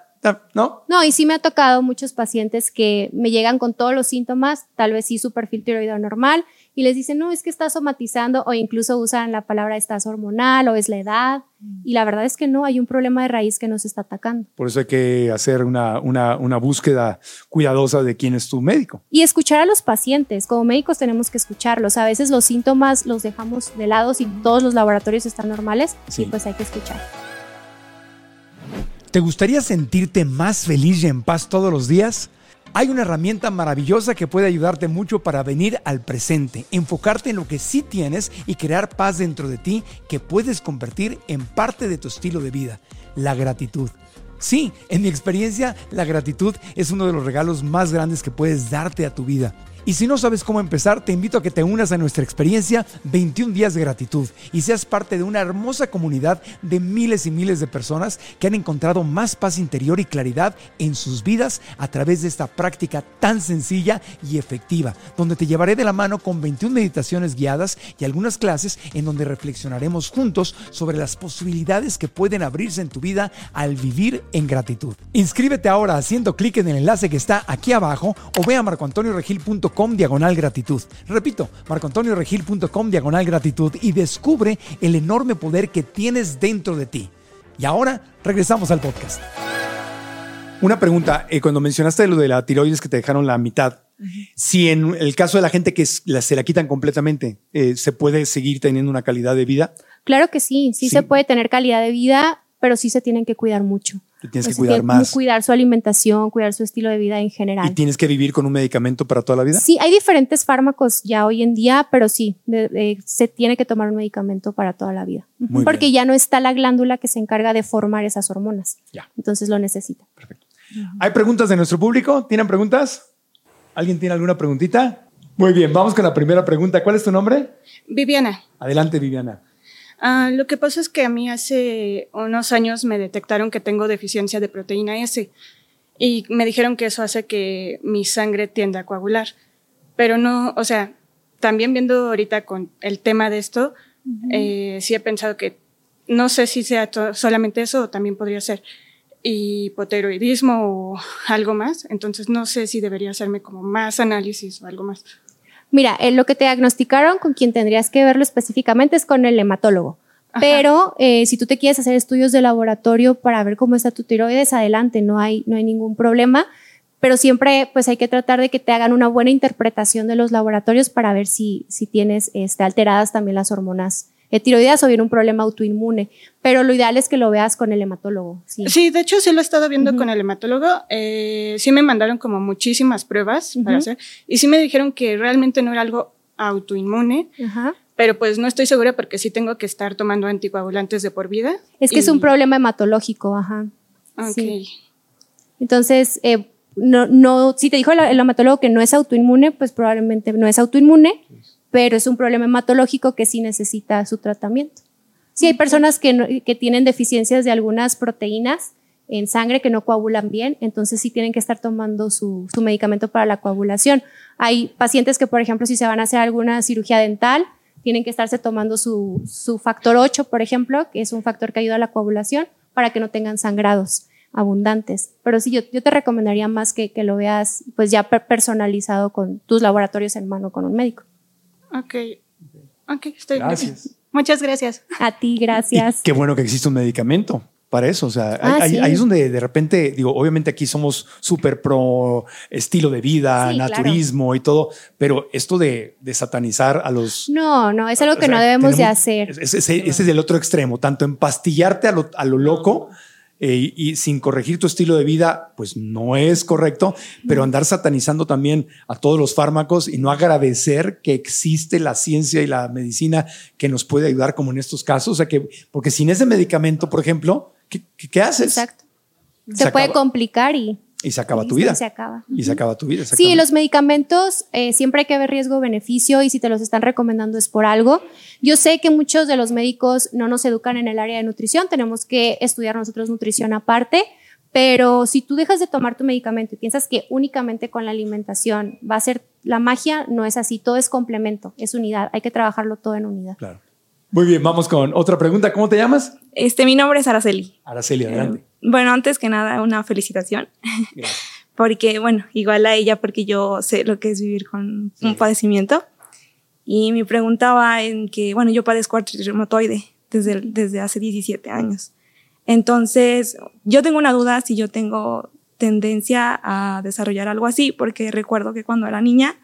[SPEAKER 4] ¿No?
[SPEAKER 3] No, y sí me ha tocado muchos pacientes que me llegan con todos los síntomas, tal vez sí su perfil tiroideo normal, y les dicen, no, es que está somatizando, o incluso usan la palabra estás hormonal o es la edad, y la verdad es que no, hay un problema de raíz que nos está atacando.
[SPEAKER 4] Por eso hay que hacer una, una, una búsqueda cuidadosa de quién es tu médico.
[SPEAKER 3] Y escuchar a los pacientes, como médicos tenemos que escucharlos, a veces los síntomas los dejamos de lado si todos los laboratorios están normales,
[SPEAKER 4] Sí.
[SPEAKER 3] y pues hay que escuchar.
[SPEAKER 4] ¿Te gustaría sentirte más feliz y en paz todos los días? Hay una herramienta maravillosa que puede ayudarte mucho para venir al presente, enfocarte en lo que sí tienes y crear paz dentro de ti que puedes convertir en parte de tu estilo de vida, la gratitud. Sí, en mi experiencia, la gratitud es uno de los regalos más grandes que puedes darte a tu vida. Y si no sabes cómo empezar, te invito a que te unas a nuestra experiencia 21 días de gratitud y seas parte de una hermosa comunidad de miles y miles de personas que han encontrado más paz interior y claridad en sus vidas a través de esta práctica tan sencilla y efectiva, donde te llevaré de la mano con 21 meditaciones guiadas y algunas clases en donde reflexionaremos juntos sobre las posibilidades que pueden abrirse en tu vida al vivir en gratitud. Inscríbete ahora haciendo clic en el enlace que está aquí abajo o ve a marcoantonioregil.com diagonal gratitud. Repito, marcoantonioregil.com diagonal gratitud y descubre el enorme poder que tienes dentro de ti. Y ahora regresamos al podcast. Una pregunta, eh, cuando mencionaste lo de la tiroides que te dejaron la mitad, si en el caso de la gente que es- la- se la quitan completamente, eh, ¿se puede seguir teniendo una calidad de vida?
[SPEAKER 3] Claro que sí, sí,
[SPEAKER 4] Sí.
[SPEAKER 3] se puede tener calidad de vida, pero sí se tienen que cuidar mucho.
[SPEAKER 4] Te tienes
[SPEAKER 3] O
[SPEAKER 4] que cuidar más.
[SPEAKER 3] Cuidar su alimentación, cuidar su estilo de vida en general.
[SPEAKER 4] ¿Y tienes que vivir con un medicamento para toda la vida?
[SPEAKER 3] Sí, hay diferentes fármacos ya hoy en día, pero sí, de- de- se tiene que tomar un medicamento para toda la vida.
[SPEAKER 4] Muy
[SPEAKER 3] Porque
[SPEAKER 4] bien.
[SPEAKER 3] ya no está la glándula que se encarga de formar esas hormonas.
[SPEAKER 4] Ya.
[SPEAKER 3] Entonces lo necesita.
[SPEAKER 4] ¿Hay preguntas de nuestro público? ¿Tienen preguntas? ¿Alguien tiene alguna preguntita? Muy bien, vamos con la primera pregunta. ¿Cuál es tu nombre?
[SPEAKER 6] Viviana,
[SPEAKER 4] Adelante, Viviana.
[SPEAKER 6] Ah, lo que pasa es que a mí hace unos años me detectaron que tengo deficiencia de proteína S y me dijeron que eso hace que mi sangre tienda a coagular. Pero no, o sea, también viendo ahorita con el tema de esto, eh, sí he pensado que no sé si sea solamente eso o también podría ser hipotiroidismo o algo más. Entonces no sé si debería hacerme como más análisis o algo más.
[SPEAKER 3] Mira, eh, lo que te diagnosticaron con quien tendrías que verlo específicamente es con el hematólogo.
[SPEAKER 6] Ajá.
[SPEAKER 3] Pero eh, si tú te quieres hacer estudios de laboratorio para ver cómo está tu tiroides, adelante, no hay, no hay ningún problema. Pero siempre pues hay que tratar de que te hagan una buena interpretación de los laboratorios para ver si, si tienes este, alteradas también las hormonas eh, tiroideas o bien un problema autoinmune. Pero lo ideal es que lo veas con el hematólogo. Sí.
[SPEAKER 6] Sí, de hecho sí lo he estado viendo con el hematólogo. Eh, sí me mandaron como muchísimas pruebas para hacer y sí me dijeron que realmente no era algo autoinmune,
[SPEAKER 3] Ajá.
[SPEAKER 6] pero pues no estoy segura porque sí tengo que estar tomando anticoagulantes de por vida.
[SPEAKER 3] Es que es un problema hematológico, ajá.
[SPEAKER 6] Ok.
[SPEAKER 3] Sí. Entonces, eh, no, no, si te dijo el, el hematólogo que no es autoinmune, pues probablemente no es autoinmune, pero es un problema hematológico que sí necesita su tratamiento. Sí, hay personas que, no- que tienen deficiencias de algunas proteínas en sangre que no coagulan bien, entonces sí tienen que estar tomando su, su medicamento para la coagulación. Hay pacientes que, por ejemplo, si se van a hacer alguna cirugía dental, tienen que estarse tomando su, su factor 8, por ejemplo, que es un factor que ayuda a la coagulación para que no tengan sangrados abundantes. Pero sí, yo, yo te recomendaría más que, que, lo veas pues ya personalizado con tus laboratorios en mano con un médico.
[SPEAKER 6] Ok, ok, estoy
[SPEAKER 4] Gracias.
[SPEAKER 6] bien. Muchas gracias.
[SPEAKER 3] A ti, gracias.
[SPEAKER 4] Y qué bueno que existe un medicamento para eso. O sea,
[SPEAKER 3] Ah,
[SPEAKER 4] ahí,
[SPEAKER 3] sí.
[SPEAKER 4] ahí es donde de repente, digo, obviamente aquí somos súper pro estilo de vida,
[SPEAKER 3] Sí, claro.
[SPEAKER 4] naturismo y todo, pero esto de, de satanizar a los...
[SPEAKER 3] No, no, es algo
[SPEAKER 4] o
[SPEAKER 3] que
[SPEAKER 4] sea,
[SPEAKER 3] no debemos de hacer.
[SPEAKER 4] Ese, ese- ese es el otro extremo, tanto empastillarte a lo, a lo loco. Eh, y, sin corregir tu estilo de vida, pues no es correcto, pero andar satanizando también a todos los fármacos y no agradecer que existe la ciencia y la medicina que nos puede ayudar como en estos casos. O sea que, porque sin ese medicamento, por ejemplo, ¿qué, qué- haces?
[SPEAKER 3] Exacto.
[SPEAKER 4] Se
[SPEAKER 3] Se, puede complicar y,
[SPEAKER 4] Y se acaba tu vida.
[SPEAKER 3] y se acaba.
[SPEAKER 4] Y se acaba tu vida.
[SPEAKER 3] Sí, los medicamentos eh, siempre hay que ver riesgo-beneficio y si te los están recomendando es por algo. Yo sé que muchos de los médicos no nos educan en el área de nutrición, tenemos que estudiar nosotros nutrición aparte, pero si tú dejas de tomar tu medicamento y piensas que únicamente con la alimentación va a ser la magia, no es así, todo es complemento, es unidad, hay que trabajarlo todo en unidad.
[SPEAKER 4] Claro. Muy bien, vamos con otra pregunta. ¿Cómo te llamas?
[SPEAKER 7] Este, mi nombre es Araceli.
[SPEAKER 4] Araceli, adelante.
[SPEAKER 7] Bueno, antes que nada, una felicitación.
[SPEAKER 4] Gracias.
[SPEAKER 7] Porque, bueno, igual a ella, porque yo sé lo que es vivir con un padecimiento. Y mi pregunta va en que, bueno, yo padezco artritis reumatoide desde, desde hace 17 años. Entonces, yo tengo una duda si yo tengo tendencia a desarrollar algo así, porque recuerdo que cuando era niña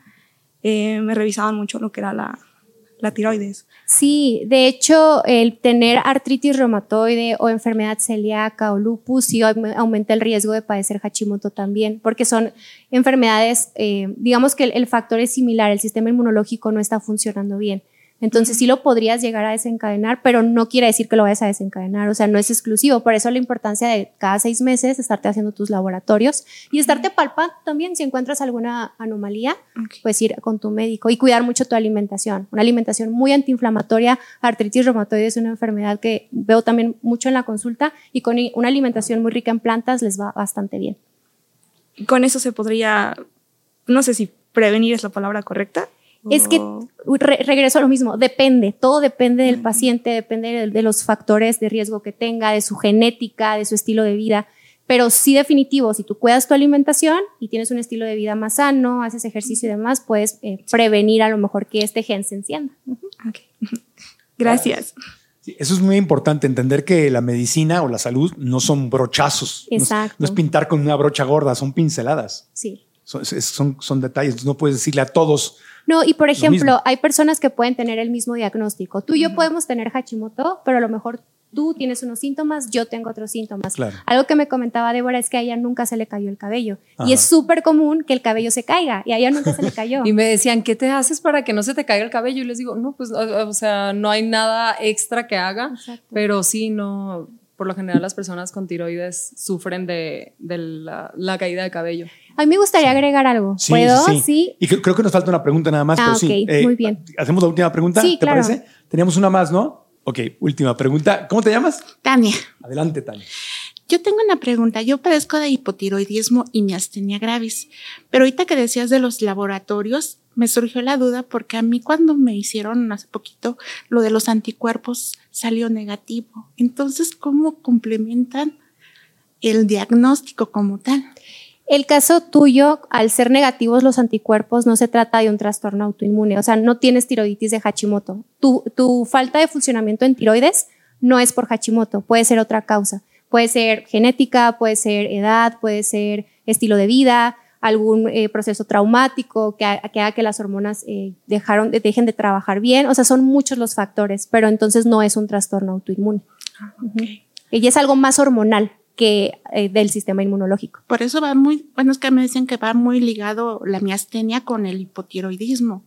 [SPEAKER 7] eh, me revisaban mucho lo que era la, la tiroides.
[SPEAKER 3] Sí, de hecho, el tener artritis reumatoide o enfermedad celíaca o lupus sí aum- aumenta el riesgo de padecer Hashimoto también, porque son enfermedades, eh, digamos que el factor es similar, el sistema inmunológico no está funcionando bien. Entonces sí lo podrías llegar a desencadenar, pero no quiere decir que lo vayas a desencadenar, o sea, no es exclusivo. Por eso la importancia de cada seis meses estarte haciendo tus laboratorios y estarte palpando también si encuentras alguna anomalía,
[SPEAKER 7] Ok.
[SPEAKER 3] pues ir con tu médico y cuidar mucho tu alimentación. Una alimentación muy antiinflamatoria, artritis reumatoide es una enfermedad que veo también mucho en la consulta y con una alimentación muy rica en plantas les va bastante bien.
[SPEAKER 7] Con eso se podría, no sé si prevenir es la palabra correcta.
[SPEAKER 3] Es que re- regreso a lo mismo, depende, todo depende del paciente, depende de, de los factores de riesgo que tenga, de su genética, de su estilo de vida. Pero sí definitivo, si tú cuidas tu alimentación y tienes un estilo de vida más sano, haces ejercicio y demás, puedes eh, prevenir a lo mejor que este gen se encienda. Ujú.
[SPEAKER 7] Ok. Gracias.
[SPEAKER 4] Sí, eso es muy importante, entender que la medicina o la salud no son brochazos. No es-
[SPEAKER 3] Exacto.
[SPEAKER 4] No es, pintar con una brocha gorda, son pinceladas.
[SPEAKER 3] Sí.
[SPEAKER 4] Son, son, son detalles. No puedes decirle a todos.
[SPEAKER 3] No, y por ejemplo, hay personas que pueden tener el mismo diagnóstico. Tú y yo podemos tener Hashimoto, pero a lo mejor tú tienes unos síntomas, yo tengo otros síntomas.
[SPEAKER 4] Claro.
[SPEAKER 3] Algo que me comentaba Débora es que a ella nunca se le cayó el cabello.
[SPEAKER 4] Ajá.
[SPEAKER 3] Y es súper común que el cabello se caiga y a ella nunca se le cayó.
[SPEAKER 2] Y me decían, ¿qué te haces para que no se te caiga el cabello? Y les digo, no, pues, o, o sea, no hay nada extra que haga,
[SPEAKER 3] Exacto.
[SPEAKER 2] pero sí, no, por lo general las personas con tiroides sufren de, de la, la caída de cabello.
[SPEAKER 3] A mí me gustaría agregar algo.
[SPEAKER 4] Sí,
[SPEAKER 3] ¿Puedo?
[SPEAKER 4] sí, sí. Y cre- creo que nos falta una pregunta nada más.
[SPEAKER 3] Ah,
[SPEAKER 4] pero sí.
[SPEAKER 3] ok, muy bien.
[SPEAKER 4] Hacemos la última pregunta.
[SPEAKER 3] Sí,
[SPEAKER 4] ¿Te
[SPEAKER 3] claro.
[SPEAKER 4] parece? Teníamos una más, ¿no? Ok, última pregunta. ¿Cómo te llamas?
[SPEAKER 8] Tania,
[SPEAKER 4] Adelante, Tania.
[SPEAKER 8] yo tengo una pregunta. Yo padezco de hipotiroidismo y miastenia gravis, pero ahorita que decías de los laboratorios, me surgió la duda porque a mí cuando me hicieron hace poquito lo de los anticuerpos salió negativo. Entonces, ¿cómo complementan el diagnóstico como tal?
[SPEAKER 3] El caso tuyo, al ser negativos los anticuerpos, no se trata de un trastorno autoinmune, o sea, no tienes tiroiditis de Hashimoto. Tu, tu falta de funcionamiento en tiroides no es por Hashimoto, puede ser otra causa. Puede ser genética, puede ser edad, puede ser estilo de vida, algún eh, proceso traumático que, ha- que haga que las hormonas eh, dejaron, dejen de trabajar bien. O sea, son muchos los factores, pero entonces no es un trastorno autoinmune. Ujú. Y es algo más hormonal que eh, del sistema inmunológico.
[SPEAKER 8] Por eso va muy, bueno, es que me dicen que va muy ligado la miastenia con el hipotiroidismo.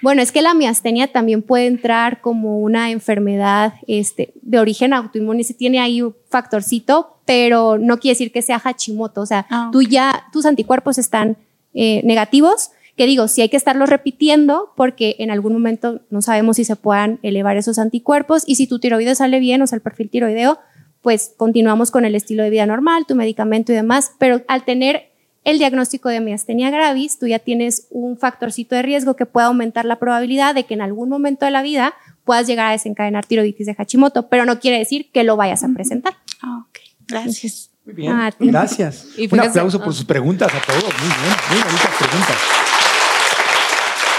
[SPEAKER 3] Bueno, es que la miastenia también puede entrar como una enfermedad este, de origen autoinmune, sí tiene ahí un factorcito, pero no quiere decir que sea Hashimoto, o sea,
[SPEAKER 8] Ah,
[SPEAKER 3] tú ya, tus anticuerpos están eh, negativos, que digo, sí hay que estarlos repitiendo porque en algún momento no sabemos si se puedan elevar esos anticuerpos y si tu tiroides sale bien, o sea, el perfil tiroideo, pues continuamos con el estilo de vida normal, tu medicamento y demás, pero al tener el diagnóstico de miastenia gravis, tú ya tienes un factorcito de riesgo que puede aumentar la probabilidad de que en algún momento de la vida puedas llegar a desencadenar tiroiditis de Hashimoto, pero no quiere decir que lo vayas a presentar.
[SPEAKER 8] Ah, ok, gracias.
[SPEAKER 4] Muy bien. Gracias.
[SPEAKER 2] Y
[SPEAKER 4] Un aplauso por sus preguntas a todos. Muy bien. Muy bonitas preguntas.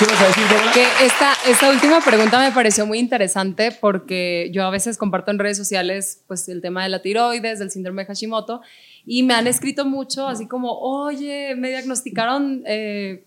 [SPEAKER 4] ¿Qué vas a decir, Débora?
[SPEAKER 2] Que esta, esta última pregunta me pareció muy interesante porque yo a veces comparto en redes sociales pues el tema de la tiroides, del síndrome de Hashimoto y me han escrito mucho así como, oye, me diagnosticaron, eh,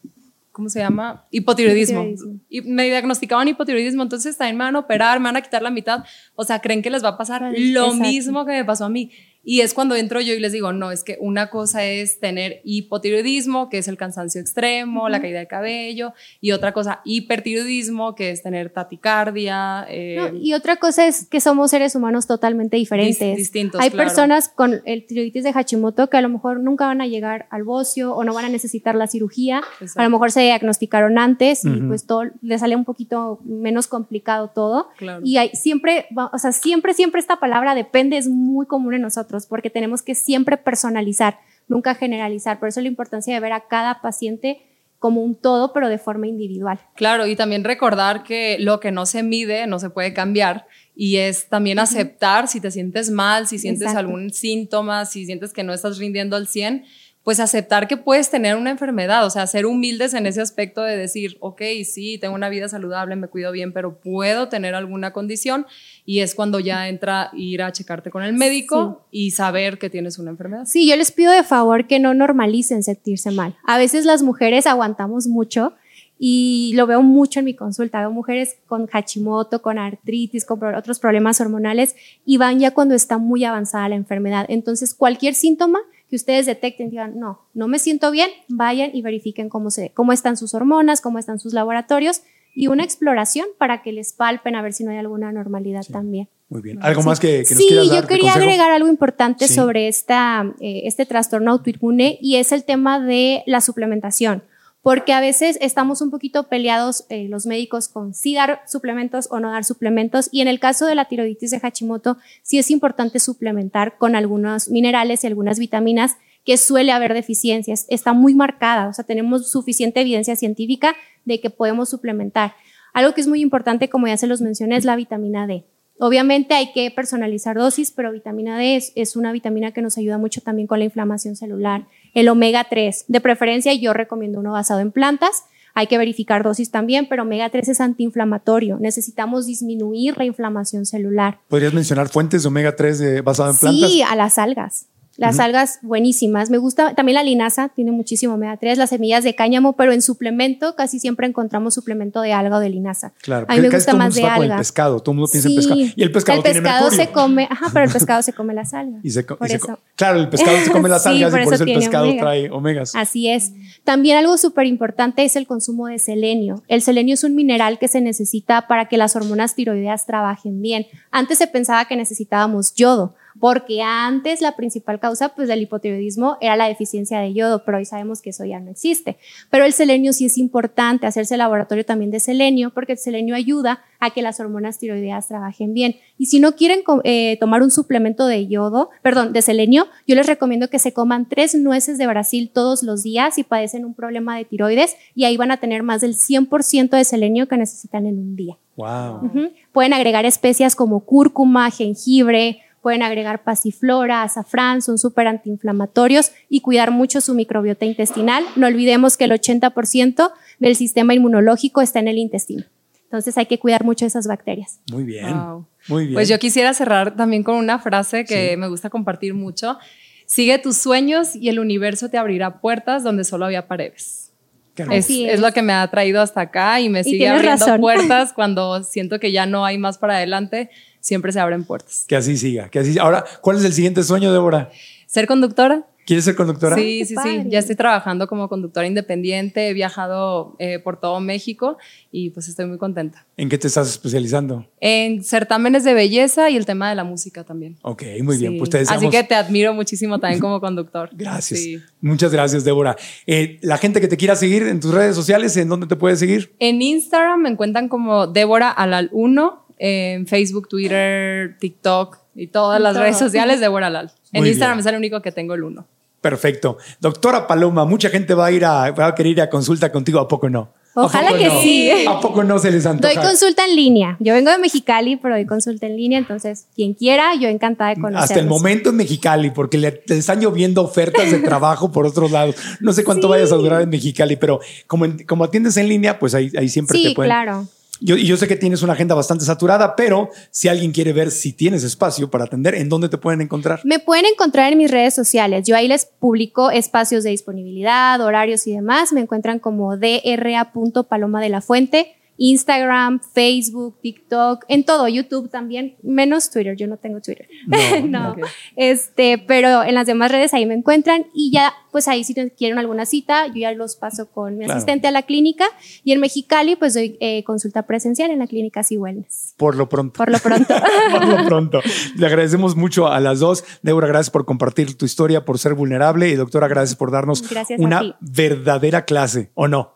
[SPEAKER 2] ¿cómo se llama? Hipotiroidismo.
[SPEAKER 3] Hipotiroidismo.
[SPEAKER 2] Y me diagnosticaban hipotiroidismo, entonces también me van a operar, me van a quitar la mitad. O sea, creen que les va a pasar lo
[SPEAKER 3] exacto.
[SPEAKER 2] mismo que me pasó a mí. Y es cuando entro yo y les digo, no, es que una cosa es tener hipotiroidismo, que es el cansancio extremo, la caída de cabello, y otra cosa, hipertiroidismo, que es tener taticardia. eh,
[SPEAKER 3] No, y otra cosa es que somos seres humanos totalmente diferentes.
[SPEAKER 2] distintos,
[SPEAKER 3] Hay
[SPEAKER 2] claro.
[SPEAKER 3] personas con el tiroiditis de Hashimoto que a lo mejor nunca van a llegar al bocio o no van a necesitar la cirugía.
[SPEAKER 2] Exacto.
[SPEAKER 3] A lo mejor se diagnosticaron antes y
[SPEAKER 4] Ujú.
[SPEAKER 3] pues todo les sale un poquito menos complicado todo.
[SPEAKER 2] Claro.
[SPEAKER 3] Y hay, siempre, o sea, siempre, siempre esta palabra depende es muy común en nosotros porque tenemos que siempre personalizar, nunca generalizar. Por eso la importancia de ver a cada paciente como un todo, pero de forma individual.
[SPEAKER 2] Claro, y también recordar que lo que no se mide no se puede cambiar y es también aceptar si te sientes mal, si sientes
[SPEAKER 3] Exacto.
[SPEAKER 2] algún síntoma, si sientes que no estás rindiendo al 100, pues aceptar que puedes tener una enfermedad, o sea, ser humildes en ese aspecto de decir, ok, sí, tengo una vida saludable, me cuido bien, pero puedo tener alguna condición y es cuando ya entra ir a checarte con el médico y saber que tienes una enfermedad.
[SPEAKER 3] Sí, yo les pido de favor que no normalicen sentirse mal. A veces las mujeres aguantamos mucho y lo veo mucho en mi consulta. Veo mujeres con Hashimoto, con artritis, con otros problemas hormonales y van ya cuando está muy avanzada la enfermedad. Entonces, cualquier síntoma que ustedes detecten, digan, no, no me siento bien, vayan y verifiquen cómo, se, cómo están sus hormonas, cómo están sus laboratorios y una exploración para que les palpen a ver si no hay alguna normalidad también.
[SPEAKER 4] Muy bien. ¿Algo más que, que nos
[SPEAKER 3] Sí,
[SPEAKER 4] quieras dar
[SPEAKER 3] yo quería agregar algo importante
[SPEAKER 4] Sí.
[SPEAKER 3] sobre esta, eh, este trastorno autoinmune y es el tema de la suplementación. Porque a veces estamos un poquito peleados eh, los médicos con si dar suplementos o no dar suplementos. Y en el caso de la tiroiditis de Hashimoto, sí es importante suplementar con algunos minerales y algunas vitaminas que suele haber deficiencias. Está muy marcada, o sea, tenemos suficiente evidencia científica de que podemos suplementar. Algo que es muy importante, como ya se los mencioné, es la vitamina D. Obviamente hay que personalizar dosis, pero vitamina D es, es una vitamina que nos ayuda mucho también con la inflamación celular. El omega 3, de preferencia yo recomiendo uno basado en plantas. Hay que verificar dosis también, pero omega 3 es antiinflamatorio. Necesitamos disminuir la inflamación celular.
[SPEAKER 4] ¿Podrías mencionar fuentes de omega 3 de, basado en plantas?
[SPEAKER 3] Sí, a las algas. Las algas buenísimas. Me gusta también la linaza, tiene muchísimo omega 3, las semillas de cáñamo, pero en suplemento casi siempre encontramos suplemento de alga o de linaza.
[SPEAKER 4] Claro,
[SPEAKER 3] a mí me gusta más de
[SPEAKER 4] con el
[SPEAKER 3] alga.
[SPEAKER 4] pescado, todo el mundo piensa en
[SPEAKER 3] Sí.
[SPEAKER 4] pescado. Y el pescado,
[SPEAKER 3] el
[SPEAKER 4] tiene
[SPEAKER 3] pescado
[SPEAKER 4] mercurio.
[SPEAKER 3] se come, ajá, pero el pescado se come las algas.
[SPEAKER 4] Y se
[SPEAKER 3] Por
[SPEAKER 4] y
[SPEAKER 3] eso.
[SPEAKER 4] claro, el pescado se come las
[SPEAKER 3] Sí,
[SPEAKER 4] algas
[SPEAKER 3] por
[SPEAKER 4] y por
[SPEAKER 3] eso
[SPEAKER 4] eso el pescado
[SPEAKER 3] omega.
[SPEAKER 4] trae omegas.
[SPEAKER 3] Así es. También algo súper importante es el consumo de selenio. El selenio es un mineral que se necesita para que las hormonas tiroideas trabajen bien. Antes se pensaba que necesitábamos yodo, porque antes la principal causa pues, del hipotiroidismo era la deficiencia de yodo, pero hoy sabemos que eso ya no existe. Pero el selenio sí es importante, hacerse laboratorio también de selenio, porque el selenio ayuda a que las hormonas tiroideas trabajen bien. Y si no quieren eh, tomar un suplemento de yodo, perdón, de selenio, yo les recomiendo que se coman tres nueces de Brasil todos los días si padecen un problema de tiroides y ahí van a tener más del 100% de selenio que necesitan en un día.
[SPEAKER 4] Wow.
[SPEAKER 3] Pueden agregar especias como cúrcuma, jengibre, pueden agregar pasiflora, azafrán, son súper antiinflamatorios y cuidar mucho su microbiota intestinal. No olvidemos que el 80% del sistema inmunológico está en el intestino. Entonces hay que cuidar mucho esas bacterias.
[SPEAKER 4] Muy bien.
[SPEAKER 2] Wow.
[SPEAKER 4] Muy bien.
[SPEAKER 2] Pues yo quisiera cerrar también con una frase que
[SPEAKER 4] Sí.
[SPEAKER 2] me gusta compartir mucho. Sigue tus sueños y el universo te abrirá puertas donde solo había paredes.
[SPEAKER 4] Qué hermoso.
[SPEAKER 2] Es, es
[SPEAKER 3] es.
[SPEAKER 2] lo que me ha traído hasta acá y me sigue
[SPEAKER 3] tienes
[SPEAKER 2] abriendo
[SPEAKER 3] razón.
[SPEAKER 2] puertas cuando siento que ya no hay más para adelante, siempre se abren puertas.
[SPEAKER 4] Que así siga. Que así Ahora, ¿cuál es el siguiente sueño, Débora?
[SPEAKER 2] Ser conductora,
[SPEAKER 4] ¿Quieres ser conductora?
[SPEAKER 2] Sí,
[SPEAKER 3] Qué
[SPEAKER 2] sí, sí. Ya estoy trabajando como conductora independiente, he viajado eh, por todo México y pues estoy muy contenta.
[SPEAKER 4] ¿En qué te estás especializando?
[SPEAKER 2] En certámenes de belleza y el tema de la música también.
[SPEAKER 4] Ok, muy bien.
[SPEAKER 2] Sí.
[SPEAKER 4] Pues te deseamos...
[SPEAKER 2] Así que te admiro muchísimo también como conductor.
[SPEAKER 4] Gracias.
[SPEAKER 2] Sí.
[SPEAKER 4] Muchas gracias, Débora. Eh, la gente que te quiera seguir en tus redes sociales, ¿en dónde te puede seguir?
[SPEAKER 2] En Instagram me encuentran como Débora Alal 1, en Facebook, Twitter, TikTok y todas las redes sociales Débora Alal. En
[SPEAKER 4] Muy
[SPEAKER 2] Instagram
[SPEAKER 4] bien.
[SPEAKER 2] es el único que tengo el 1.
[SPEAKER 4] Perfecto. Doctora Paloma, mucha gente va a ir a, va a querer ir a consulta contigo, ¿a poco no?
[SPEAKER 3] Ojalá que sí.
[SPEAKER 4] ¿A poco no se les antoja?
[SPEAKER 3] Doy consulta en línea. Yo vengo de Mexicali, pero doy consulta en línea. Entonces, quien quiera, yo encantada de conocerlos.
[SPEAKER 4] Hasta el momento en Mexicali, porque le, le están lloviendo ofertas de trabajo por otros lados. No sé cuánto
[SPEAKER 3] Sí.
[SPEAKER 4] vayas a durar en Mexicali, pero como, como atiendes en línea, pues ahí, ahí siempre
[SPEAKER 3] Sí,
[SPEAKER 4] te pueden.
[SPEAKER 3] claro.
[SPEAKER 4] Yo, y yo sé que tienes una agenda bastante saturada, pero si alguien quiere ver si tienes espacio para atender, ¿en dónde te pueden encontrar?
[SPEAKER 3] Me pueden encontrar en mis redes sociales. Yo ahí les publico espacios de disponibilidad, horarios y demás. Me encuentran como dra.paloma de la fuente. Instagram, Facebook, TikTok, en todo, YouTube también, menos Twitter, yo no tengo Twitter.
[SPEAKER 4] No,
[SPEAKER 3] no. Este, pero en las demás redes ahí me encuentran y ya, pues ahí si quieren alguna cita, yo ya los paso con mi
[SPEAKER 4] Claro.
[SPEAKER 3] asistente a la clínica y en Mexicali pues doy eh, consulta presencial en la clínica Sea Wellness.
[SPEAKER 4] Por lo pronto.
[SPEAKER 3] Por lo pronto.
[SPEAKER 4] por lo pronto. Le agradecemos mucho a las dos. Débora, gracias por compartir tu historia, por ser vulnerable. Y doctora, gracias por darnos
[SPEAKER 3] Gracias
[SPEAKER 4] una verdadera clase, ¿o no?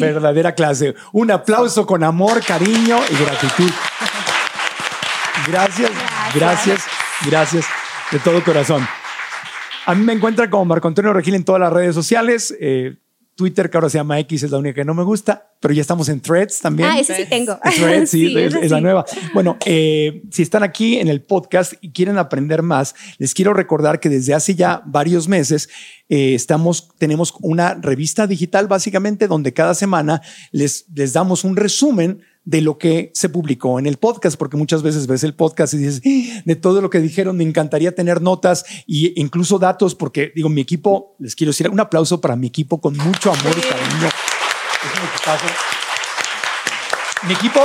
[SPEAKER 4] Verdadera clase. Un aplauso con amor, cariño y gratitud. Gracias, gracias, gracias de todo corazón. A mí me encuentra como Marco Antonio Regil en todas las redes sociales. eh, Twitter, que ahora se llama X, es la única que no me gusta, pero ya estamos en Threads también.
[SPEAKER 3] Ah, ese sí tengo.
[SPEAKER 4] Threads, sí, es,
[SPEAKER 3] ese
[SPEAKER 4] es la
[SPEAKER 3] sí.
[SPEAKER 4] nueva. Bueno, eh, si están aquí en el podcast y quieren aprender más, les quiero recordar que desde hace ya varios meses eh, estamos, tenemos una revista digital básicamente donde cada semana les, les damos un resumen de lo que se publicó en el podcast, porque muchas veces ves el podcast y dices, "Ah, de todo lo que dijeron, me encantaría tener notas e incluso datos, porque digo, mi equipo, les quiero decir un aplauso para mi equipo con mucho amor y cariño. Mi equipo,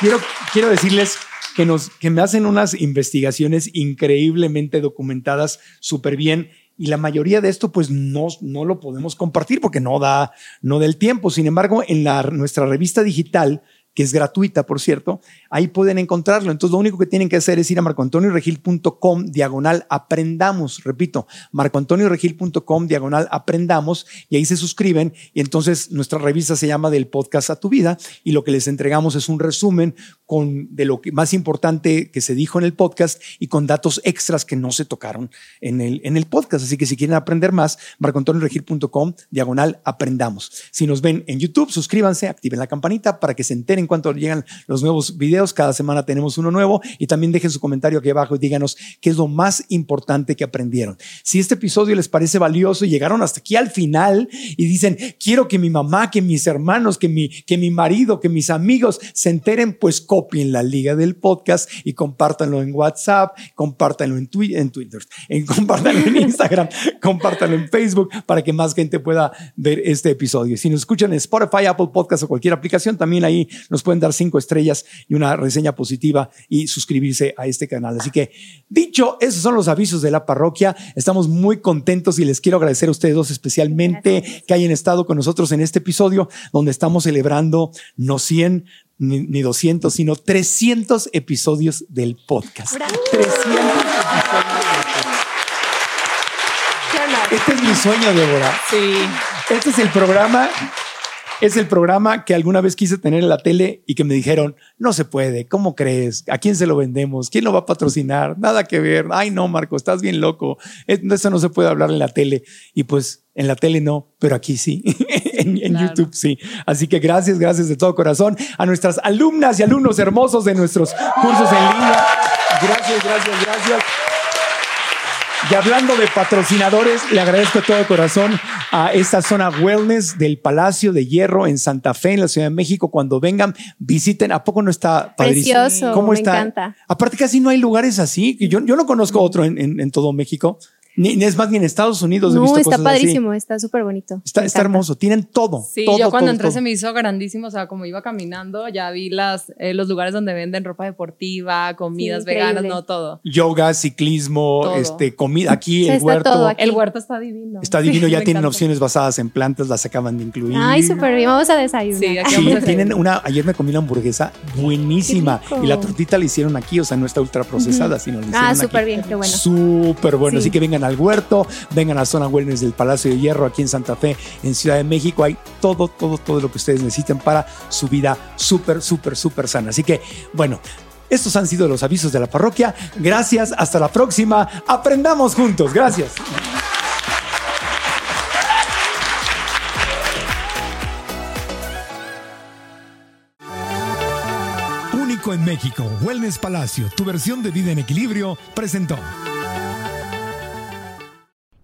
[SPEAKER 4] quiero, quiero decirles que, nos, que me hacen unas investigaciones increíblemente documentadas, súper bien. Y la mayoría de esto, pues no, no lo podemos compartir porque no da, no da el tiempo. Sin embargo, en la, nuestra revista digital, que es gratuita, por cierto, ahí pueden encontrarlo. Entonces, lo único que tienen que hacer es ir a marcoantonioregil.com, diagonal aprendamos. Repito, marcoantonioregil.com, diagonal aprendamos, y ahí se suscriben. Y entonces, nuestra revista se llama Del Podcast a tu Vida, y lo que les entregamos es un resumen con de lo que más importante que se dijo en el podcast y con datos extras que no se tocaron en el, en el podcast. Así que si quieren aprender más, marcoantonioregil.com, diagonal aprendamos. Si nos ven en YouTube, suscríbanse, activen la campanita para que se enteren cuando llegan los nuevos videos. Cada semana tenemos uno nuevo y también dejen su comentario aquí abajo y díganos qué es lo más importante que aprendieron. Si este episodio les parece valioso y llegaron hasta aquí al final y dicen, quiero que mi mamá, que mis hermanos, que mi, que mi marido, que mis amigos se enteren, pues copien la liga del podcast y compártanlo en WhatsApp, compártanlo en, Twi- en Twitter, en, compártanlo en Instagram, compártanlo en Facebook para que más gente pueda ver este episodio. Si nos escuchan en Spotify, Apple Podcast o cualquier aplicación, también ahí nos pueden dar cinco estrellas y una reseña positiva y suscribirse a este canal. Así que, dicho, esos son los avisos de la parroquia. Estamos muy contentos y les quiero agradecer a ustedes dos especialmente que hayan estado con nosotros en este episodio donde estamos celebrando no 100 ni, ni 200, sino 300 episodios del podcast. 300 episodios del podcast. Este es mi sueño, Débora.
[SPEAKER 2] Sí.
[SPEAKER 4] Este es el programa. Es el programa que alguna vez quise tener en la tele y que me dijeron, no se puede, ¿cómo crees? ¿A quién se lo vendemos? ¿Quién lo va a patrocinar? Nada que ver. Ay, no, Marco, estás bien loco. Es- Eso no se puede hablar en la tele. Y pues en la tele no, pero aquí sí. en en
[SPEAKER 2] Claro.
[SPEAKER 4] YouTube sí. Así que gracias, gracias de todo corazón a nuestras alumnas y alumnos hermosos de nuestros cursos en línea. Gracias, gracias, gracias. Y hablando de patrocinadores, le agradezco de todo corazón a esta zona wellness del Palacio de Hierro en Santa Fe, en la Ciudad de México. Cuando vengan, visiten. ¿A poco no está padrísimo?
[SPEAKER 3] Precioso,
[SPEAKER 4] ¿Cómo
[SPEAKER 3] me
[SPEAKER 4] está?
[SPEAKER 3] encanta.
[SPEAKER 4] Aparte, casi no hay lugares así. Yo, yo no conozco otro en, en- en todo México. Ni, ni es más, ni en Estados Unidos he visto
[SPEAKER 3] está
[SPEAKER 4] cosas así.
[SPEAKER 3] padrísimo, está súper bonito.
[SPEAKER 4] Está, está hermoso. Tienen todo.
[SPEAKER 2] Sí,
[SPEAKER 4] todo,
[SPEAKER 2] yo cuando
[SPEAKER 4] todo,
[SPEAKER 2] entré
[SPEAKER 4] todo.
[SPEAKER 2] se me hizo grandísimo, o sea, como iba caminando, ya vi las, eh, los lugares donde venden ropa deportiva, comidas
[SPEAKER 3] Sí,
[SPEAKER 2] veganas, no todo.
[SPEAKER 4] Yoga, ciclismo,
[SPEAKER 2] Todo.
[SPEAKER 4] este, comida. Aquí
[SPEAKER 3] Sí,
[SPEAKER 4] el
[SPEAKER 3] está
[SPEAKER 4] huerto.
[SPEAKER 3] todo aquí.
[SPEAKER 2] El huerto está divino.
[SPEAKER 4] Está divino,
[SPEAKER 2] Sí,
[SPEAKER 4] ya tienen
[SPEAKER 2] encanta.
[SPEAKER 4] opciones basadas en plantas, las acaban de incluir.
[SPEAKER 3] Ay, súper bien, vamos a desayunar.
[SPEAKER 2] Sí, aquí
[SPEAKER 4] Sí,
[SPEAKER 2] vamos a
[SPEAKER 4] tienen una. Ayer me comí una hamburguesa buenísima y la tortita la hicieron aquí, o sea, no está ultra procesada, sino la hicieron
[SPEAKER 3] Ah, súper bien, qué bueno.
[SPEAKER 4] Súper bueno.
[SPEAKER 3] Sí.
[SPEAKER 4] Así que vengan al huerto, vengan a Zona Wellness del Palacio de Hierro aquí en Santa Fe, en Ciudad de México. Hay todo, todo, todo lo que ustedes necesiten para su vida súper, súper, súper sana. Así que, bueno, estos han sido los avisos de la parroquia. Gracias, hasta la próxima. Aprendamos juntos. Gracias.
[SPEAKER 5] Único en México, Wellness Palacio, tu versión de vida en equilibrio, presentó.